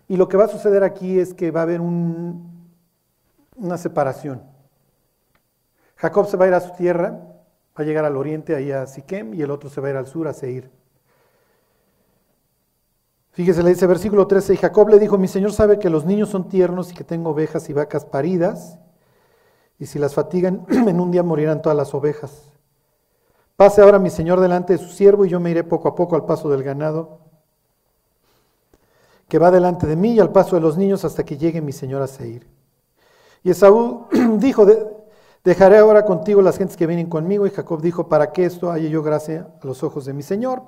Y lo que va a suceder aquí es que va a haber una separación. Jacob se va a ir a su tierra, va a llegar al oriente, ahí a Siquem, y el otro se va a ir al sur, a Seir. Fíjese, le dice versículo 13, y Jacob le dijo, mi señor sabe que los niños son tiernos y que tengo ovejas y vacas paridas, y si las fatigan, en un día morirán todas las ovejas. Pase ahora mi señor delante de su siervo y yo me iré poco a poco al paso del ganado que va delante de mí y al paso de los niños hasta que llegue mi señor a Seir. Y Esaú dijo, dejaré ahora contigo las gentes que vienen conmigo. Y Jacob dijo, para que esto haya yo gracia a los ojos de mi señor.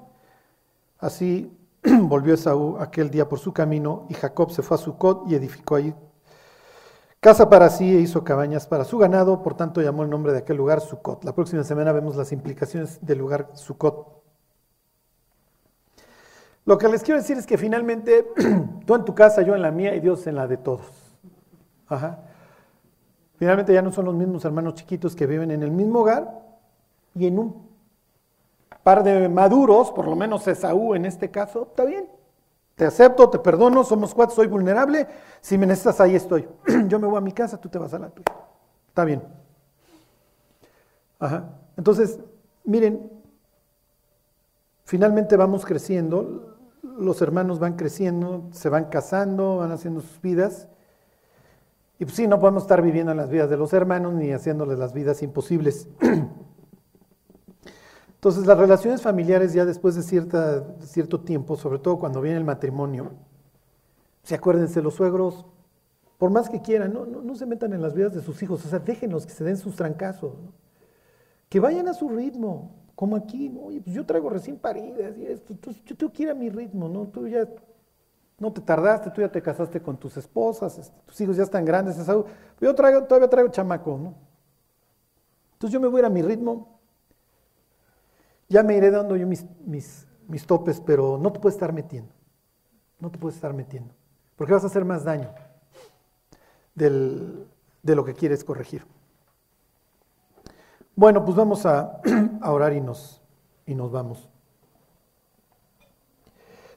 Así volvió Esaú aquel día por su camino y Jacob se fue a Sucot y edificó allí casa para sí e hizo cabañas para su ganado. Por tanto llamó el nombre de aquel lugar Sucot. La próxima semana vemos las implicaciones del lugar Sucot. Lo que les quiero decir es que finalmente tú en tu casa, yo en la mía y Dios en la de todos. Finalmente ya no son los mismos hermanos chiquitos que viven en el mismo hogar y en un par de maduros, por lo menos Esaú en este caso, está bien. Te acepto, te perdono, somos cuatro, soy vulnerable. Si me necesitas, ahí estoy. Yo me voy a mi casa, tú te vas a la tuya. Está bien. Ajá. Entonces, miren, finalmente vamos creciendo los hermanos van creciendo, se van casando, van haciendo sus vidas. Y pues sí, no podemos estar viviendo en las vidas de los hermanos ni haciéndoles las vidas imposibles. Entonces las relaciones familiares ya después de cierta, cierto tiempo, sobre todo cuando viene el matrimonio, si acuérdense, los suegros, por más que quieran, no, no, se metan en las vidas de sus hijos, o sea, déjenlos que se den sus trancazos, que vayan a su ritmo. Como aquí, oye, pues yo traigo recién paridas y esto, entonces yo tengo que ir a mi ritmo, ¿no? Tú ya no te tardaste, tú ya te casaste con tus esposas, este, tus hijos ya están grandes, yo traigo, todavía traigo chamaco, ¿no? Entonces yo me voy a ir a mi ritmo, ya me iré dando yo mis, mis, mis topes, pero no te puedes estar metiendo, no te puedes estar metiendo, porque vas a hacer más daño del, de lo que quieres corregir. Bueno, pues vamos a, orar y nos, y nos vamos.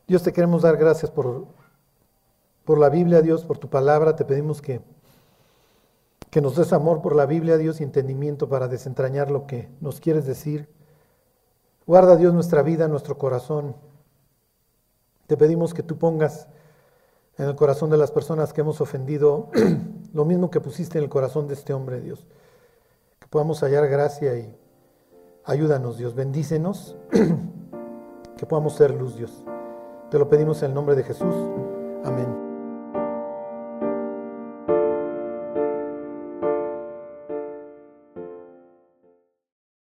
Dios, te queremos dar gracias por, por la Biblia, Dios, por tu palabra. Te pedimos que, que nos des amor por la Biblia, Dios, y entendimiento para desentrañar lo que nos quieres decir. Guarda, Dios, nuestra vida, nuestro corazón. Te pedimos que tú pongas en el corazón de las personas que hemos ofendido lo mismo que pusiste en el corazón de este hombre, Dios podamos hallar gracia y ayúdanos, Dios, bendícenos, que podamos ser luz, Dios. Te lo pedimos en el nombre de Jesús. Amén.